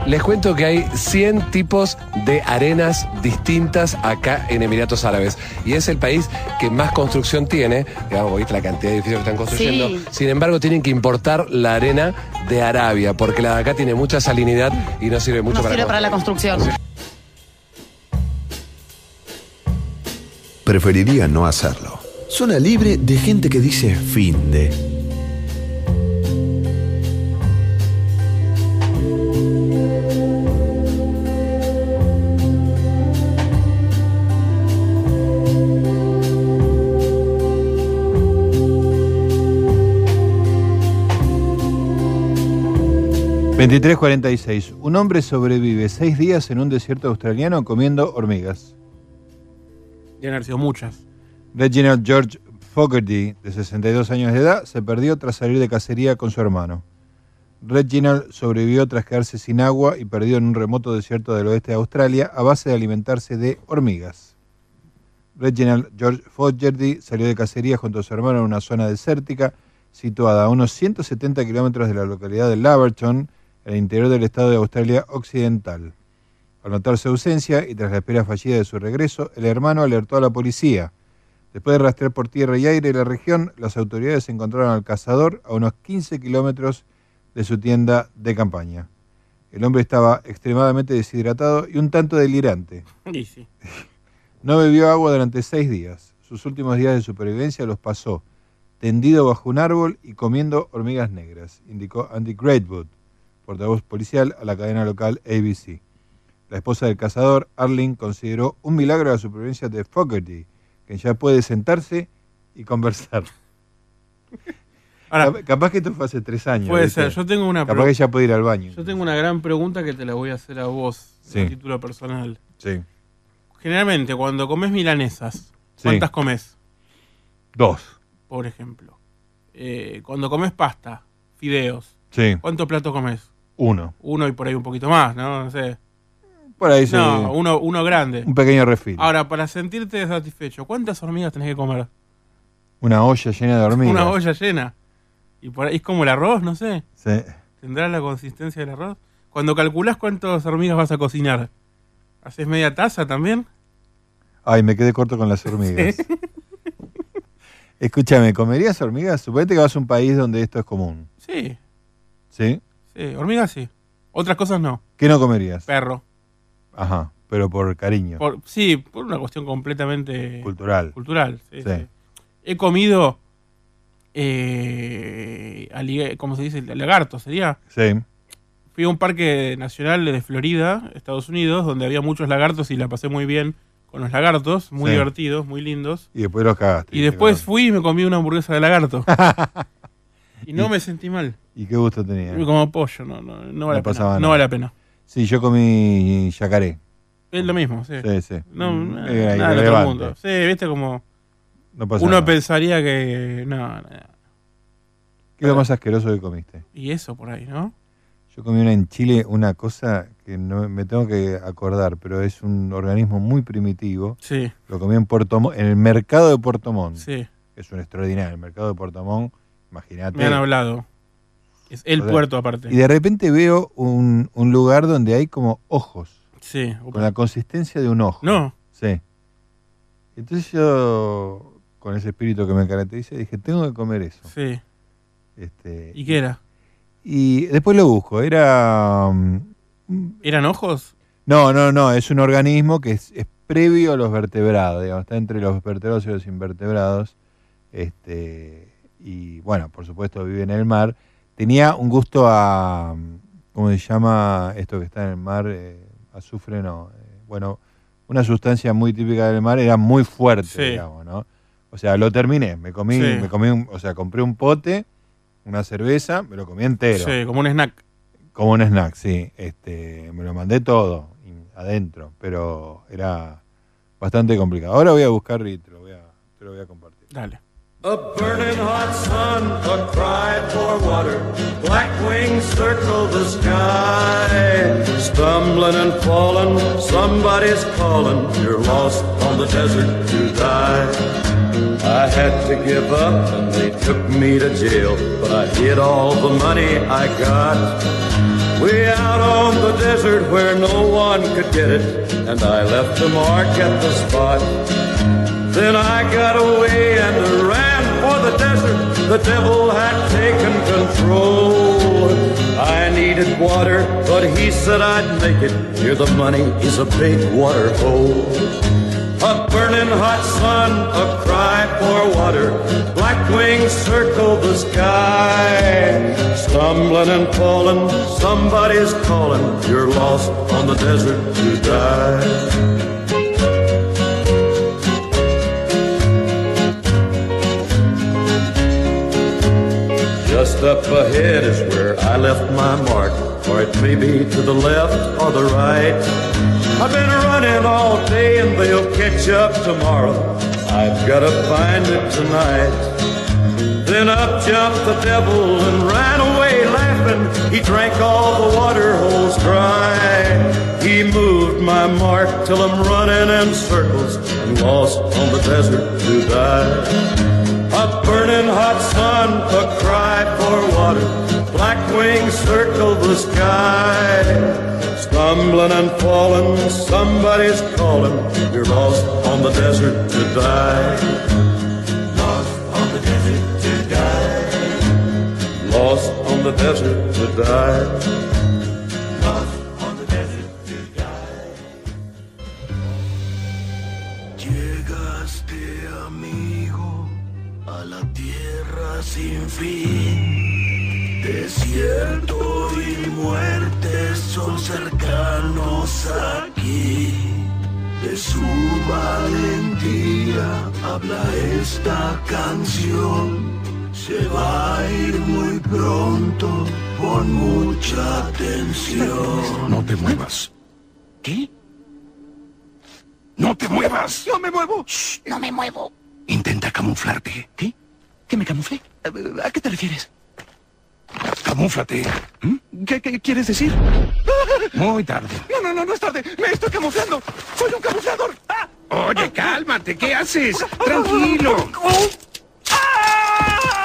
Les cuento que hay 100 tipos de arenas distintas acá en Emiratos Árabes. Y es el país que más construcción tiene. Digamos, viste la cantidad de edificios que están construyendo. Sí. Sin embargo, tienen que importar la arena de Arabia, porque la de acá tiene mucha salinidad y no sirve mucho No para sirve para la construcción. Preferiría no hacerlo. Zona libre de gente que dice fin de. ...2346... Un hombre sobrevive seis días en un desierto australiano comiendo hormigas. Deben haber sido muchas. Reginald George Fogarty, de 62 años de edad, se perdió tras salir de cacería con su hermano. Reginald sobrevivió tras quedarse sin agua y perdido en un remoto desierto del oeste de Australia a base de alimentarse de hormigas. Reginald George Fogarty salió de cacería junto a su hermano en una zona desértica situada a unos 170 kilómetros de la localidad de Laverton, en el interior del estado de Australia Occidental. Al notar su ausencia y tras la espera fallida de su regreso, el hermano alertó a la policía. Después de rastrear por tierra y aire la región, las autoridades encontraron al cazador a unos 15 kilómetros de su tienda de campaña. El hombre estaba extremadamente deshidratado y un tanto delirante. Sí. No bebió agua durante seis días. Sus últimos días de supervivencia los pasó tendido bajo un árbol y comiendo hormigas negras, indicó Andy Greatwood, portavoz policial a la cadena local ABC. La esposa del cazador, Arling, consideró un milagro la supervivencia de Fogarty, que ya puede sentarse y conversar. Cap- capaz que esto fue hace tres años. Puede ¿viste? ser. Yo tengo una Capaz que ya puede ir al baño. Yo tengo una gran pregunta que te la voy a hacer a vos, Sí. a título personal. Sí. Generalmente, cuando comes milanesas, Sí. ¿cuántas comes? Dos. Por ejemplo. Eh, cuando comes pasta, fideos, Sí. ¿cuántos platos comes? Uno. Uno y por ahí un poquito más, ¿no? No sé. Por ahí sí. No, uno, uno grande. Un pequeño refil. Ahora, para sentirte satisfecho, ¿cuántas hormigas tenés que comer? Una olla llena de hormigas. Una olla llena. Y por ahí es como el arroz, no sé. Sí. ¿Tendrá la consistencia del arroz? Cuando calculás cuántas hormigas vas a cocinar, ¿haces media taza también? Ay, me quedé corto con las hormigas. Escúchame, ¿comerías hormigas? Suponete que vas a un país donde esto es común. Sí, ¿Sí? Sí, hormigas sí. Otras cosas no. ¿Qué no comerías? Perro. Ajá, pero por cariño. Por, sí, por una cuestión completamente Cultural. cultural. sí, Sí. sí. He comido, eh, ¿cómo se dice? Lagarto, sería. Sí. Fui a un parque nacional de Florida, Estados Unidos, donde había muchos lagartos y la pasé muy bien con los lagartos, muy Sí. divertidos, muy lindos. Y después los cagaste. Y después fui y me comí una hamburguesa de lagarto. y no me sentí mal. ¿Y qué gusto tenía? Como pollo, no, no, no vale la pena. nada. No vale la pena. Sí, yo comí yacaré. Es lo mismo, sí. Sí, sí. No, Mm, nada, era nada del otro mundo. Sí, viste como. No pasa Uno nada. pensaría que. No, no, ¿Qué es lo más asqueroso que comiste? Y eso por ahí, ¿no? Yo comí una en Chile, una cosa que no me tengo que acordar, pero es un organismo muy primitivo. Sí. Lo comí en Puerto en el mercado de Puerto Montt. Sí. Es un extraordinario. El mercado de Puerto Montt, imagínate. Me han hablado. Es el O sea, puerto aparte. Y de repente veo un, un lugar donde hay como ojos. Sí. Con la consistencia de un ojo. No. Sí. Entonces yo, con ese espíritu que me caracteriza, dije, tengo que comer eso. Sí. Este, ¿Y qué era? Y después lo busco. Era... mm, ¿Eran ojos? No, no, no. Es un organismo que es, es previo a los vertebrados. Digamos, está entre los vertebrados y los invertebrados. Este, y bueno, por supuesto vive en el mar. Tenía un gusto a, ¿cómo se llama esto que está en el mar? Eh, azufre, no. eh, bueno, una sustancia muy típica del mar era muy fuerte, Sí. digamos, ¿no? O sea, lo terminé, me comí, Sí. me comí, un- o sea, compré un pote, una cerveza, me lo comí entero. Sí, como un snack. Como un snack, sí. Este, me lo mandé todo adentro, pero era bastante complicado. Ahora voy a buscar y te lo voy a, te lo voy a compartir. Dale. A burning hot sun, a cry for water. Black wings circle the sky. Stumbling and falling, somebody's calling. You're lost on the desert to die. I had to give up and they took me to jail. But I hid all the money I got. Way out on the desert where no one could get it. And I left a mark at the spot. Then I got away and ran the desert. The devil had taken control. I needed water, but he said I'd make it. Here the money is a big water hole. A burning hot sun, a cry for water. Black wings circle the sky. Stumbling and falling, somebody's calling. You're lost on the desert to die. Just up ahead is where I left my mark, or it may be to the left or the right. I've been running all day and they'll catch up tomorrow. I've gotta find it tonight. Then up jumped the devil and ran away laughing. He drank all the water holes dry. He moved my mark till I'm running in circles and lost on the desert to die. Burning hot sun, a cry for water. Black wings circle the sky. Stumbling and falling, somebody's calling. You're lost on the desert to die. Lost on the desert to die. Lost on the desert to die. Desierto y muerte son cercanos aquí. De su valentía habla esta canción. Se va a ir muy pronto, pon mucha atención. No te muevas. ¿Qué? ¡No te muevas! ¡No me muevo! ¡No me muevo! Intenta camuflarte. ¿Qué? ¿Que me camufle? ¿A qué te refieres? Camúflate. ¿Mm? ¿Qué, qué quieres decir? Muy tarde. No, no, no, no es tarde. Me estoy camuflando. Soy un camuflador. ¡Ah! Oye, cálmate. ¿Qué haces? Tranquilo.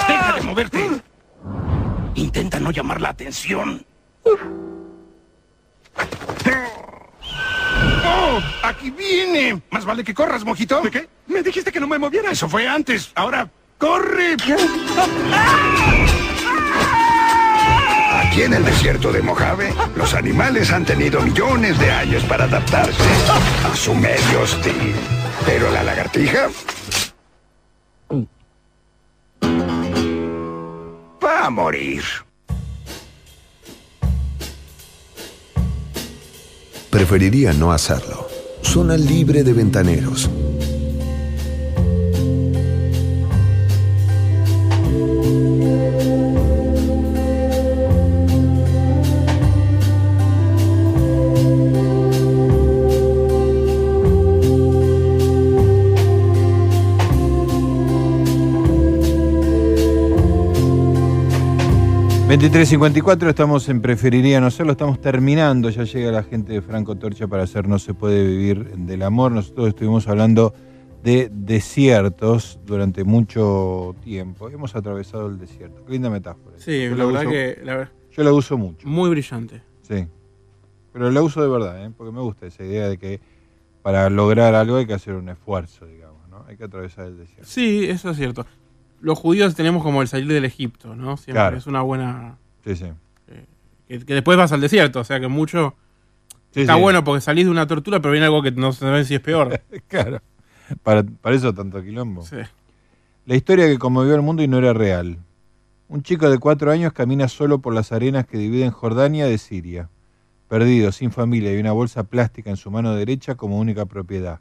Deja de moverte. Intenta no llamar la atención. ¡Oh! ¡Aquí viene! Más vale que corras, mojito. ¿De qué? Me dijiste que no me moviera. Eso fue antes. Ahora, ¡corre! Aquí en el desierto de Mojave, los animales han tenido millones de años para adaptarse a su medio hostil. Pero la lagartija va a morir. Preferiría no hacerlo. Zona libre de ventaneros. ...23.54, estamos en Preferiría no hacerlo, estamos terminando, ya llega la gente de Franco Torcha para hacer No se puede vivir del amor. Nosotros estuvimos hablando de desiertos durante mucho tiempo. Hemos atravesado el desierto. Qué linda metáfora. Sí, Yo la verdad uso- que. la ver- Yo la uso mucho. Muy brillante. Sí. Pero la uso de verdad, ¿eh? porque me gusta esa idea de que para lograr algo hay que hacer un esfuerzo, digamos, ¿no? Hay que atravesar el desierto. Sí, eso es cierto. Los judíos tenemos como el salir del Egipto, ¿no? Siempre Claro. es una buena. Sí, sí. Que, que después vas al desierto, o sea que mucho. Sí, está sí. bueno porque salís de una tortura, pero viene algo que no se ve si es peor. claro. Para, para eso tanto quilombo. Sí. La historia que conmovió al mundo y no era real. Un chico de cuatro años camina solo por las arenas que dividen Jordania de Siria, perdido, sin familia y una bolsa plástica en su mano derecha como única propiedad.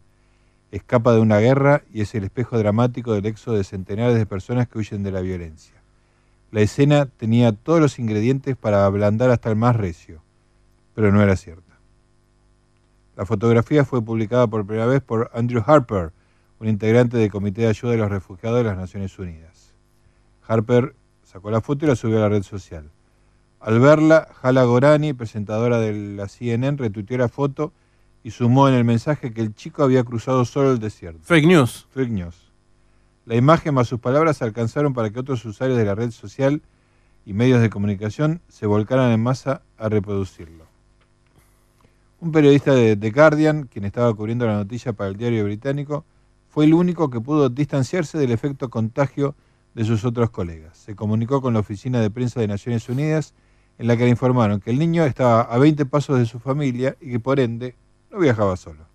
Escapa de una guerra y es el espejo dramático del éxodo de centenares de personas que huyen de la violencia. La escena tenía todos los ingredientes para ablandar hasta el más recio, pero no era cierta. La fotografía fue publicada por primera vez por Andrew Harper, un integrante del Comité de Ayuda de los Refugiados de las Naciones Unidas. Harper sacó la foto y la subió a la red social. Al verla, Hala Gorani, presentadora de la CNN, retuiteó la foto y sumó en el mensaje que el chico había cruzado solo el desierto. Fake news. Fake news. La imagen más sus palabras alcanzaron para que otros usuarios de la red social y medios de comunicación se volcaran en masa a reproducirlo. Un periodista de The Guardian, quien estaba cubriendo la noticia para el diario británico, fue el único que pudo distanciarse del efecto contagio de sus otros colegas. Se comunicó con la Oficina de Prensa de Naciones Unidas, en la que le informaron que el niño estaba a 20 pasos de su familia y que por ende no viajaba solo.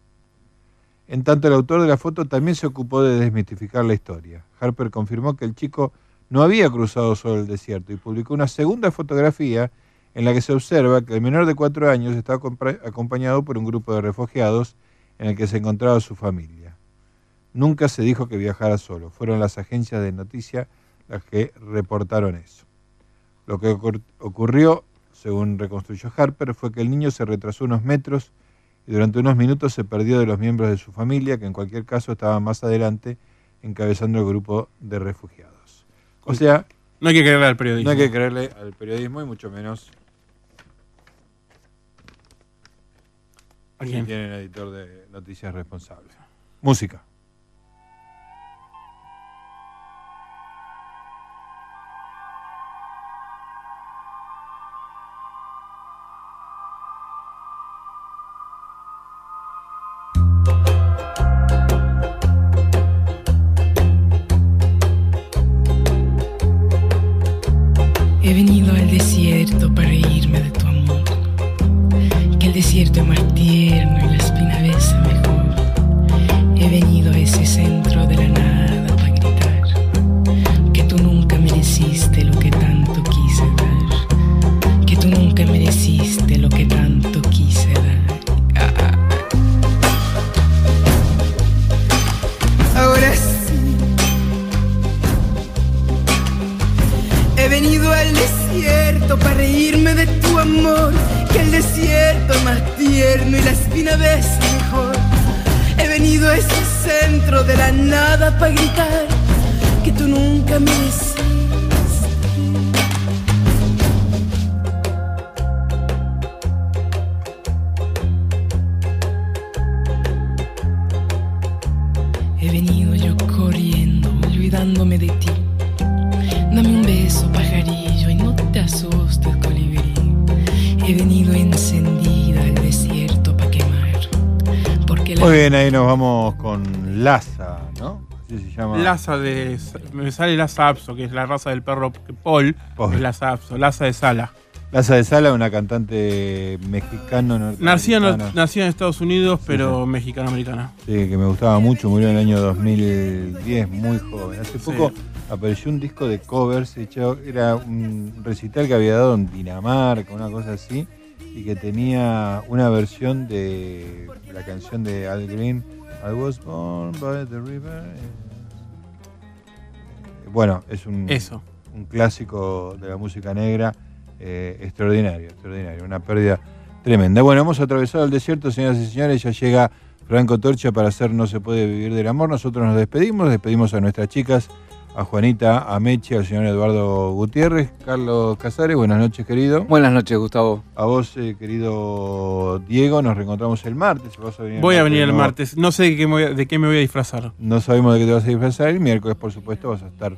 En tanto, el autor de la foto también se ocupó de desmitificar la historia. Harper confirmó que el chico no había cruzado solo el desierto y publicó una segunda fotografía en la que se observa que el menor de cuatro años estaba acompañado por un grupo de refugiados en el que se encontraba su familia. Nunca se dijo que viajara solo, fueron las agencias de noticias las que reportaron eso. Lo que ocur- ocurrió, según reconstruyó Harper, fue que el niño se retrasó unos metros y durante unos minutos se perdió de los miembros de su familia, que en cualquier caso estaban más adelante encabezando el grupo de refugiados. O sea, No hay que creerle al periodismo. no hay que creerle al periodismo y mucho menos ¿A si quién? tienen editor de noticias responsable. Música. De. Me sale Laza Apso, que es la raza del perro Paul. Es Laza Apso, Laza de Sala. Laza de Sala, una cantante mexicano Nacida, en- nacida en Estados Unidos, pero mexicano-americana. Sí, que me gustaba mucho, murió en el año 2010, muy joven. Hace Sí. poco apareció un disco de covers hecho, era un recital que había dado en Dinamarca, una cosa así, y que tenía una versión de la canción de Al Green, I was born by the river. Bueno, es un, Eso. un clásico de la música negra eh, extraordinario, extraordinario, una pérdida tremenda. Bueno, hemos atravesado el desierto, señoras y señores, ya llega Franco Torcha para hacer No se puede vivir del amor. Nosotros nos despedimos, despedimos a nuestras chicas, a Juanita, a Meche, al señor Eduardo Gutiérrez, Carlos Casares, buenas noches querido. Buenas noches, Gustavo. A vos, eh, querido Diego, nos reencontramos el martes. Vas a venir el Voy a venir el martes. No sé de qué, me voy a, de qué me voy a disfrazar. No sabemos de qué te vas a disfrazar. El miércoles, por supuesto, vas a estar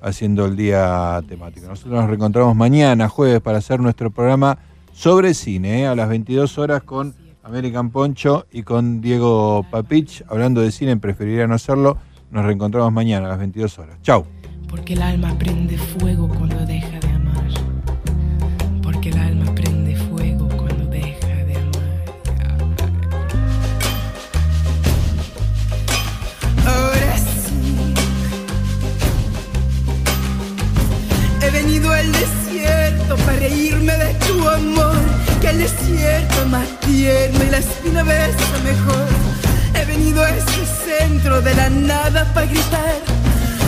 haciendo el día temático. Nosotros nos reencontramos mañana, jueves, para hacer nuestro programa sobre cine, ¿eh? a las 22 horas con American Poncho y con Diego Papich. Hablando de cine, preferiría no hacerlo. Nos reencontramos mañana a las 22 horas. Chau. Porque el alma prende fuego cuando deja de amar. Porque el alma prende fuego cuando deja de amar. Ahora sí. He venido al desierto para reírme de tu amor. Que el desierto más tierno y la espina besa mejor He venido a este centro de la nada para gritar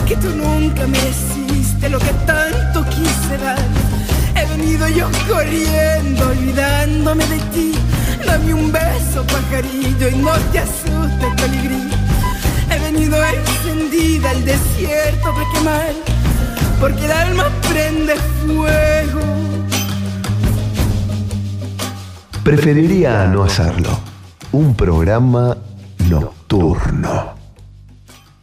que tú nunca mereciste lo que tanto quise dar. He venido yo corriendo, olvidándome de ti. Dame un beso, pajarillo, y no te asustes, colibrí. He venido encendida al desierto para quemar, porque el alma prende fuego. Preferiría no hacerlo. Un programa nocturno.